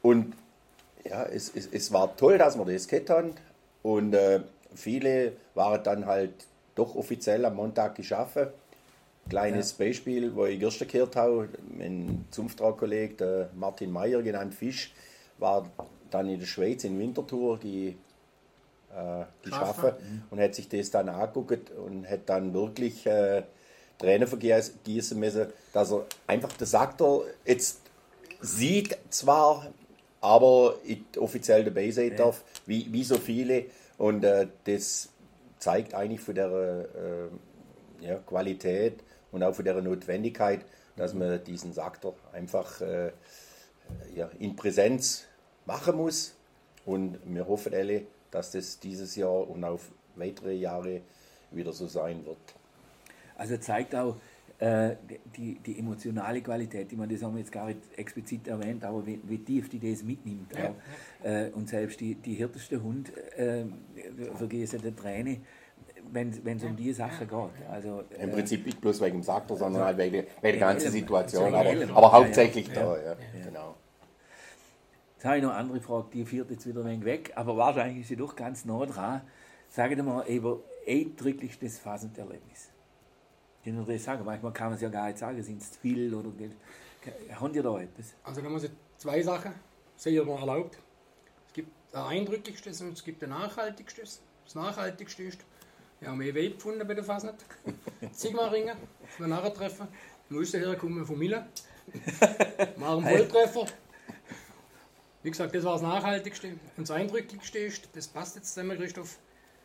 Und ja, es, es, es war toll, dass wir das gehabt haben. Und äh, viele waren dann halt doch offiziell am Montag geschaffen. Kleines Beispiel, wo ich gestern gehört habe, mein Zunfttragkollege, der Martin Meyer, genannt Fisch, war dann in der Schweiz in Winterthur die, äh, geschaffen Schaffen. und hat sich das dann angeguckt und hat dann wirklich äh, Tränen vergießen gießen müssen, dass er einfach, das sagt er, jetzt sieht zwar, aber ich offiziell dabei sein darf, wie, wie so viele. Und äh, das zeigt eigentlich von der äh, ja, Qualität und auch von der Notwendigkeit, dass man diesen Saktor einfach äh, ja, in Präsenz machen muss. Und wir hoffen alle, dass das dieses Jahr und auf weitere Jahre wieder so sein wird. Also zeigt auch äh, die, die emotionale Qualität, die man das haben wir jetzt gar nicht explizit erwähnt, aber wie, wie tief die das mitnimmt. Ja. Auch. Äh, und selbst die, die härteste Hund äh, vergessen die Träne, wenn es um die Sache geht. Also, Im äh, Prinzip nicht bloß wegen dem Saktor, sondern halt wegen, der- wegen der ganzen. Situation. Aber, aber Ja, hauptsächlich ja. da, ja. Genau. Jetzt habe ich noch eine andere Frage, die führt jetzt wieder ein wenig weg, aber wahrscheinlich ist sie doch ganz nah dran. Sagen wir mal über eindrücklichstes Phasenerlebnis. Ich das sagen, manchmal kann man es ja gar nicht sagen, sind es zu viel oder haben die da etwas? Also da muss ich zwei Sachen mal erlaubt. Es gibt ein eindrücklichstes und es gibt ein nachhaltigstes. Das nachhaltigste ist, wir haben eh Web gefunden bei der Fasnet. Sigma-Ringe, wir nachher treffen. Musste herkommen von Mille. Machen Volltreffer. Wie gesagt, das war das Nachhaltigste. Und das Eindrücklichste ist, das passt jetzt zusammen, Christoph.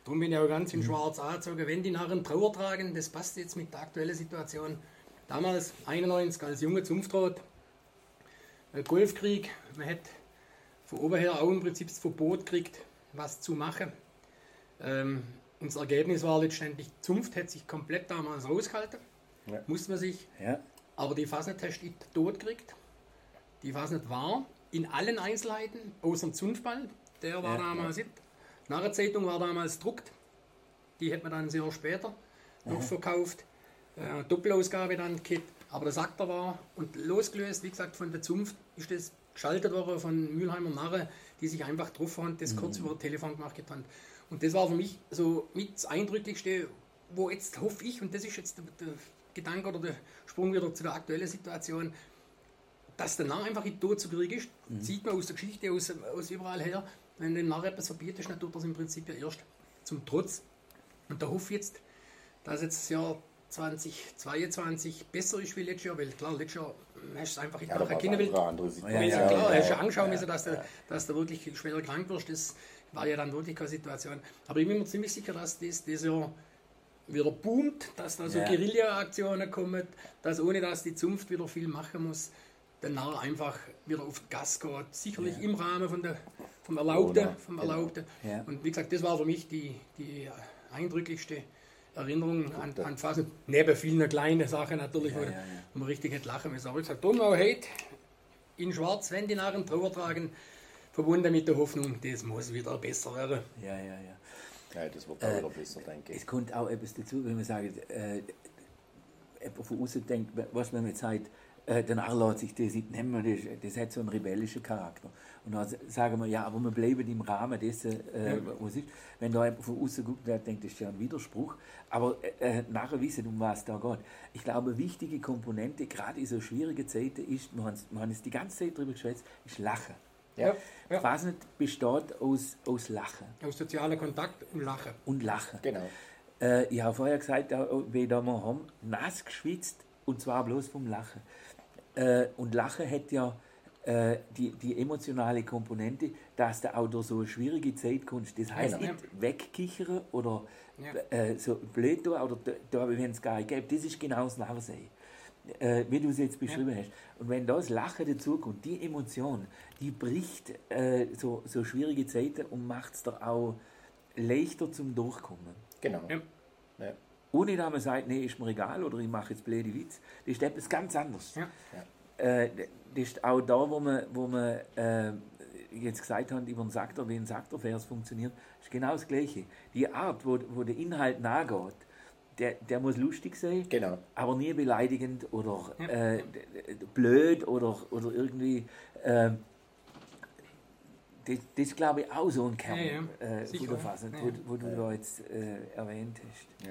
Darum bin ich auch ganz in schwarz angezogen. Wenn die Narren Trauer tragen, das passt jetzt mit der aktuellen Situation. Damals, 91, als junger Zunftrat, äh, Golfkrieg, man hat von oben her auch im Prinzip das Verbot gekriegt, was zu machen. Ähm, und das Ergebnis war letztendlich, die Zunft hat sich komplett damals rausgehalten. Ja. Musste man sich Ja, aber die Fasnet hast du tot gekriegt. Die Fasnet war in allen Einzelheiten, außer dem Zunftball, der war Ja, damals nicht. Narrenzeitung war damals druckt. Die hat man dann sehr später noch verkauft. Äh, Doppelausgabe dann Kit. Aber der Sakter war und losgelöst, wie gesagt, von der Zunft ist das geschaltet worden von Mülheimer Narre, die sich einfach drauf haben, das kurz über das Telefon gemacht haben. Und das war für mich so mit das Eindrücklichste, wo jetzt hoffe ich, und das ist jetzt der, der Gedanke oder der Sprung wieder zu der aktuellen Situation, dass der Narr einfach in Tod zu kriegen ist. Sieht man aus der Geschichte, aus, aus überall her. Wenn dem Narr etwas verbietest, dann tut er es im Prinzip ja erst zum Trotz. Und da hoffe ich jetzt, dass jetzt das Jahr 2022 besser ist wie letztes Jahr, weil klar, letztes Jahr hast du es einfach nicht Ja, da nachher war kennen will. eine andere Ja. Ja, ja, klar, ja, hast du ja, angeschaut ja, müssen, dass, du, dass du wirklich schwer krank wirst. Das war ja dann wirklich keine Situation. Aber ich bin mir ziemlich sicher, dass das, das Jahr wieder boomt, dass da so Ja. Guerilla-Aktionen kommen, dass ohne dass die Zunft wieder viel machen muss, der Narr einfach wieder auf Gas geht. Sicherlich im Rahmen von der, vom Erlaubten. Corona, Vom genau. Erlaubten. Ja. Und wie gesagt, das war für mich die, die eindrücklichste Erinnerung an, an Phasen. Neben vielen kleinen Sachen natürlich, wo, ja, ja. wo man richtig hätte lachen müssen. Aber ich gesagt, darum auch heute in Schwarz, wenn die Narren Trauer tragen, verbunden mit der Hoffnung, das muss wieder besser werden. ja, ja. ja. Ja, das wird auch wieder besser, denke ich. Es kommt auch etwas dazu, wenn man sagt, äh, jemand von außen denkt, was man jetzt sagt, äh, Narr lässt sich das nicht nehmen, das, das hat so einen rebellischen Charakter. Und dann sagen wir, ja, aber wir bleiben im Rahmen dessen, äh, was ist. Wenn da jemand von außen guckt, der denkt, das ist ja ein Widerspruch. Aber äh, nachher wissen, um was da geht. Ich glaube, eine wichtige Komponente, gerade in so schwierigen Zeiten, ist, wir haben es- wir haben es die ganze Zeit darüber geschwätzt, ist Lachen. Ja. Ja. Fasnet besteht aus, aus Lachen Aus sozialer Kontakt und Lachen. und Lachen. Genau. Äh, ich habe vorher gesagt, äh, wie da wir haben, nass geschwitzt und zwar bloß vom Lachen. Äh, und Lachen hat ja äh, die, die emotionale Komponente, dass du auch durch so eine schwierige Zeit kommst. Das heißt Genau. nicht wegkichern oder Ja. äh, so blöd tun oder da- da, wenn es gar nicht gibt. Das ist genau das Nachsehen. Äh, wie du es jetzt beschrieben hast. Und wenn das Lachen dazukommt, die Emotion, die bricht äh, so, so schwierige Zeiten und macht es dir auch leichter zum Durchkommen. Genau. Ja. Ja. Ohne dass man sagt, nee, ist mir egal oder ich mache jetzt blöde Witz. Das ist etwas ganz anderes. Ja. Äh, das ist auch da, wo man, wo man äh, jetzt gesagt haben, über den Saktor, wie ein Saktorvers funktioniert, ist genau das Gleiche. Die Art, wo, wo der Inhalt nachgeht, der, der muss lustig sein, Genau. aber nie beleidigend oder äh, d- d- blöd oder, oder irgendwie. Äh, das, das glaube ich auch so ein Kern Ja, ja. äh, ja. Ja, wo, ja. wo du da jetzt äh, erwähnt hast.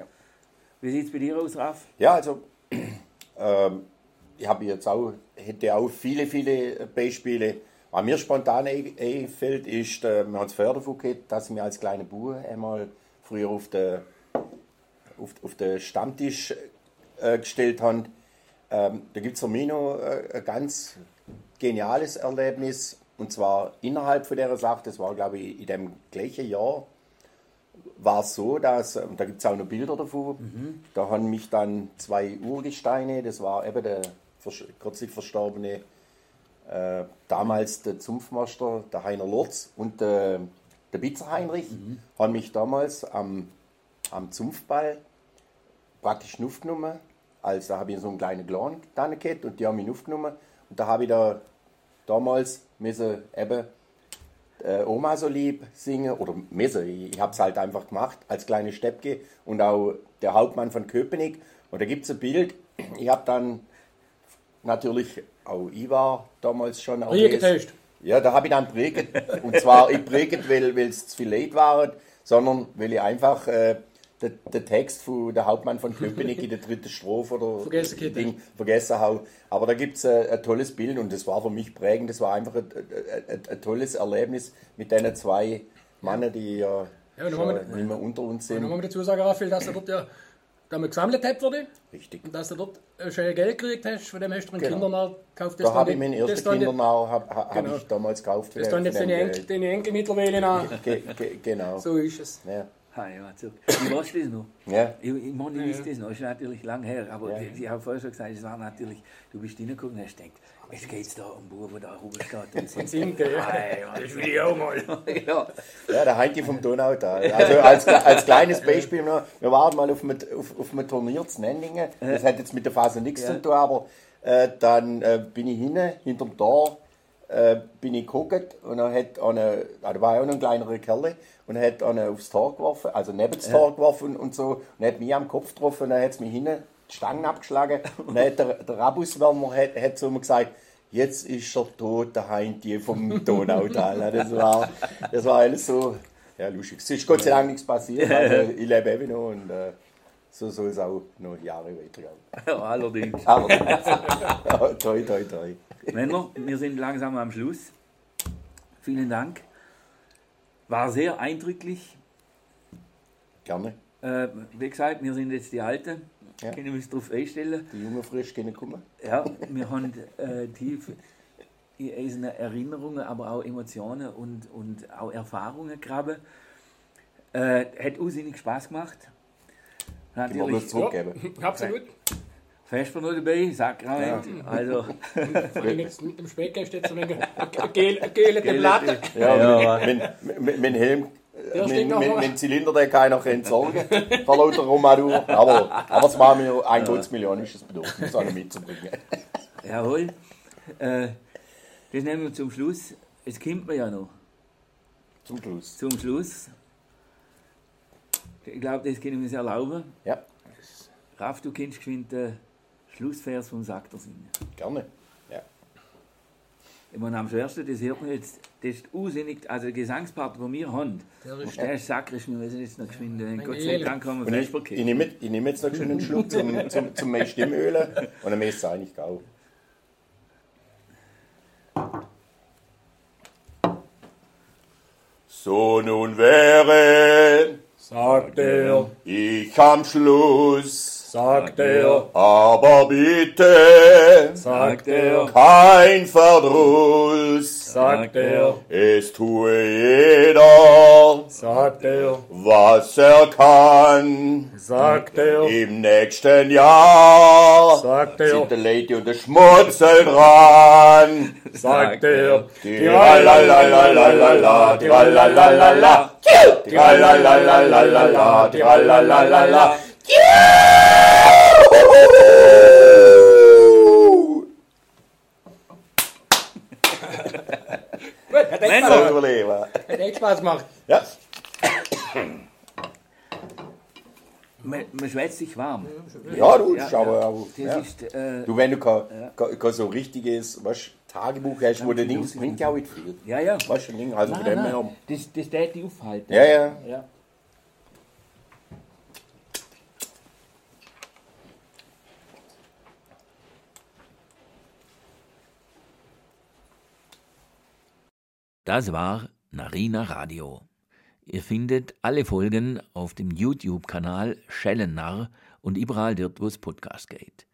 Wie sieht es bei dir aus, Raf? Ja, also ähm, ich habe jetzt auch, hätte auch viele, viele Beispiele. Was mir spontan ein- einfällt, ist, äh, wir haben davon gehabt, dass mir als kleiner Bub einmal früher auf den auf, auf den Stammtisch äh, gestellt haben. Ähm, da gibt es für mich noch äh, ein ganz geniales Erlebnis. Und zwar innerhalb von der Sache, das war glaube ich in dem gleichen Jahr, war es so, dass, äh, da gibt es auch noch Bilder davon, da haben mich dann zwei Urgesteine, das war eben der vers- kürzlich verstorbene, äh, damals der Zunftmeister, der Heiner Lorz und der, der Bitzer Heinrich, haben mich damals am, am Zunftball praktisch aufgenommen. Also da habe ich so einen kleinen Clan dann gehabt und die haben mich aufgenommen. Und da habe ich da damals müssen eben äh, Oma so lieb singen oder müssen. Ich, ich habe es halt einfach gemacht als kleine Steppke und auch der Hauptmann von Köpenick. Und da gibt es ein Bild. Ich habe dann natürlich auch ich war damals schon auch getäuscht. ja, da habe ich dann prägt. Und zwar, ich prägt, weil weil es zu viel Leid waren, sondern weil ich einfach äh, den, den Text von der Hauptmann von Köpenick in der dritten Strophe oder Vergessen. Ding vergessen habe. Aber da gibt es äh, ein tolles Bild und das war für mich prägend. Das war einfach ein, ein, ein, ein tolles Erlebnis mit den zwei Männern, die ja, Ja, und schon wir- nicht mehr unter uns Und sind. muss man dazu sagen, Raphael, dass du dort ja damit gesammelt hast wurde Richtig. und dass du dort schön Geld gekriegt hast, von dem hast du einen Genau. Kindernarr gekauft. Da habe ich meinen ersten Kindernau hab, hab Genau. ich damals gekauft. Das den- jetzt deine Enkel, deine Enkel mittlerweile nach. Ge, ge, genau. So ist es. Ja. Ja, warst du das noch? Ja. Ich, ich meine, ich Ja, weiß das noch, ist natürlich lang her, aber Ja. ich, ich habe vorher schon gesagt, es war natürlich, du bist reingekommen und hast gedacht, jetzt geht es da um Bub, der da rumsteht und singt. Singt, ja. Hey, Mann, Das will ich auch mal. ja. Ja, der Heinti vom Donautal. Also als, als kleines Beispiel noch, wir waren mal auf einem, auf, auf einem Turnier zu Nendingen. Das hat jetzt mit der Phase nichts Ja. zu tun, aber äh, dann äh, bin ich hinten, hinterm Tor, äh, bin ich geguckt und dann hat eine, ah, da war ja auch noch ein kleinerer Kerl, und er hat eine aufs Tor geworfen, also neben das Tor geworfen und, so, und hat mich am Kopf getroffen und dann hat es mich hinten die Stangen abgeschlagen und dann hat der, der Rabuswärmer hat, hat zu mir gesagt, jetzt ist er tot, der Heinti vom Donautal. Das war, das war alles so, ja, lustig. Es ist Gott sei Dank nichts passiert, also ich lebe eben noch und äh, so soll es auch noch Jahre weitergehen. ja, allerdings. Aber toi, toi, toi. Männer, wir sind langsam am Schluss. Vielen Dank. War sehr eindrücklich. Gerne. Äh, wie gesagt, wir sind jetzt die Alten. Ja. Können wir uns darauf einstellen. Die Jungen frisch können kommen. Ja, wir haben äh, tief in Erinnerungen, aber auch Emotionen und, und auch Erfahrungen graben. Äh, hat unsinnig Spaß gemacht. Das Natürlich zurückgeben. Ja, absolut. Vesper noch dabei, Sakrament. Also, Vor allem jetzt mit dem Speck hast du jetzt ein wenig ein gel- ein gelete Blatt. Ja, Ja. Mit, mit, mit, mit Helm, Der mit, mal. mit Zylinder, den kann ich noch entsorgen. Vor lauter Romadur. Aber, aber es war mir ein gutsmillionisches Bedürfnis, alle mitzubringen. jawohl. Äh, das nehmen wir zum Schluss. Es kommt mir ja noch. Zum Schluss. Zum Schluss. Ich glaube, das können wir uns erlauben. Ja, Raff, du kennst geschwind den Schlussvers vom Sakter singen. gerne. Ja. Ich meine, am schwersten, das hört man jetzt, das ist unsinnig, also der Gesangspart, den wir haben, Der ist- der ist sakrisch, wir müssen jetzt noch geschwind, äh, Gott sei. Dank haben wir ich, ich, nehme, ich nehme jetzt noch schon einen Schluck zum, zum, zum meine Stimmölen und dann ist es eigentlich auch. So nun wäre Sagt er, ich am Schluss, sagt er, aber bitte sagt er, kein Verdruss. sagt er, Es tue jeder, sagt er, was er kann. sagt er, Im nächsten Jahr sagt sind er, der Lady und der Schmutzel dran. sagt er, Tiralalalala, tiralalalala, tiralalalala, tiralalalala. Gut, Hat echt, Spaß, Überleben. hat echt Spaß gemacht. Ja, Man, man schwätzt sich warm. ja du, Ja, schau ja. mal. aber, Das Ja. ist, äh, Du, wenn du kein, kein, kein so richtiges weißt, Tagebuch hast, wo du Dose bringt ja auch nicht viel. ja, ja. Weißt du, also Nein, nein, das, das täte ich aufhalten. Ja, ja. ja. Das war Narina Radio. Ihr findet alle Folgen auf dem YouTube-Kanal Schellennarr und überall dort, wo es Podcast geht.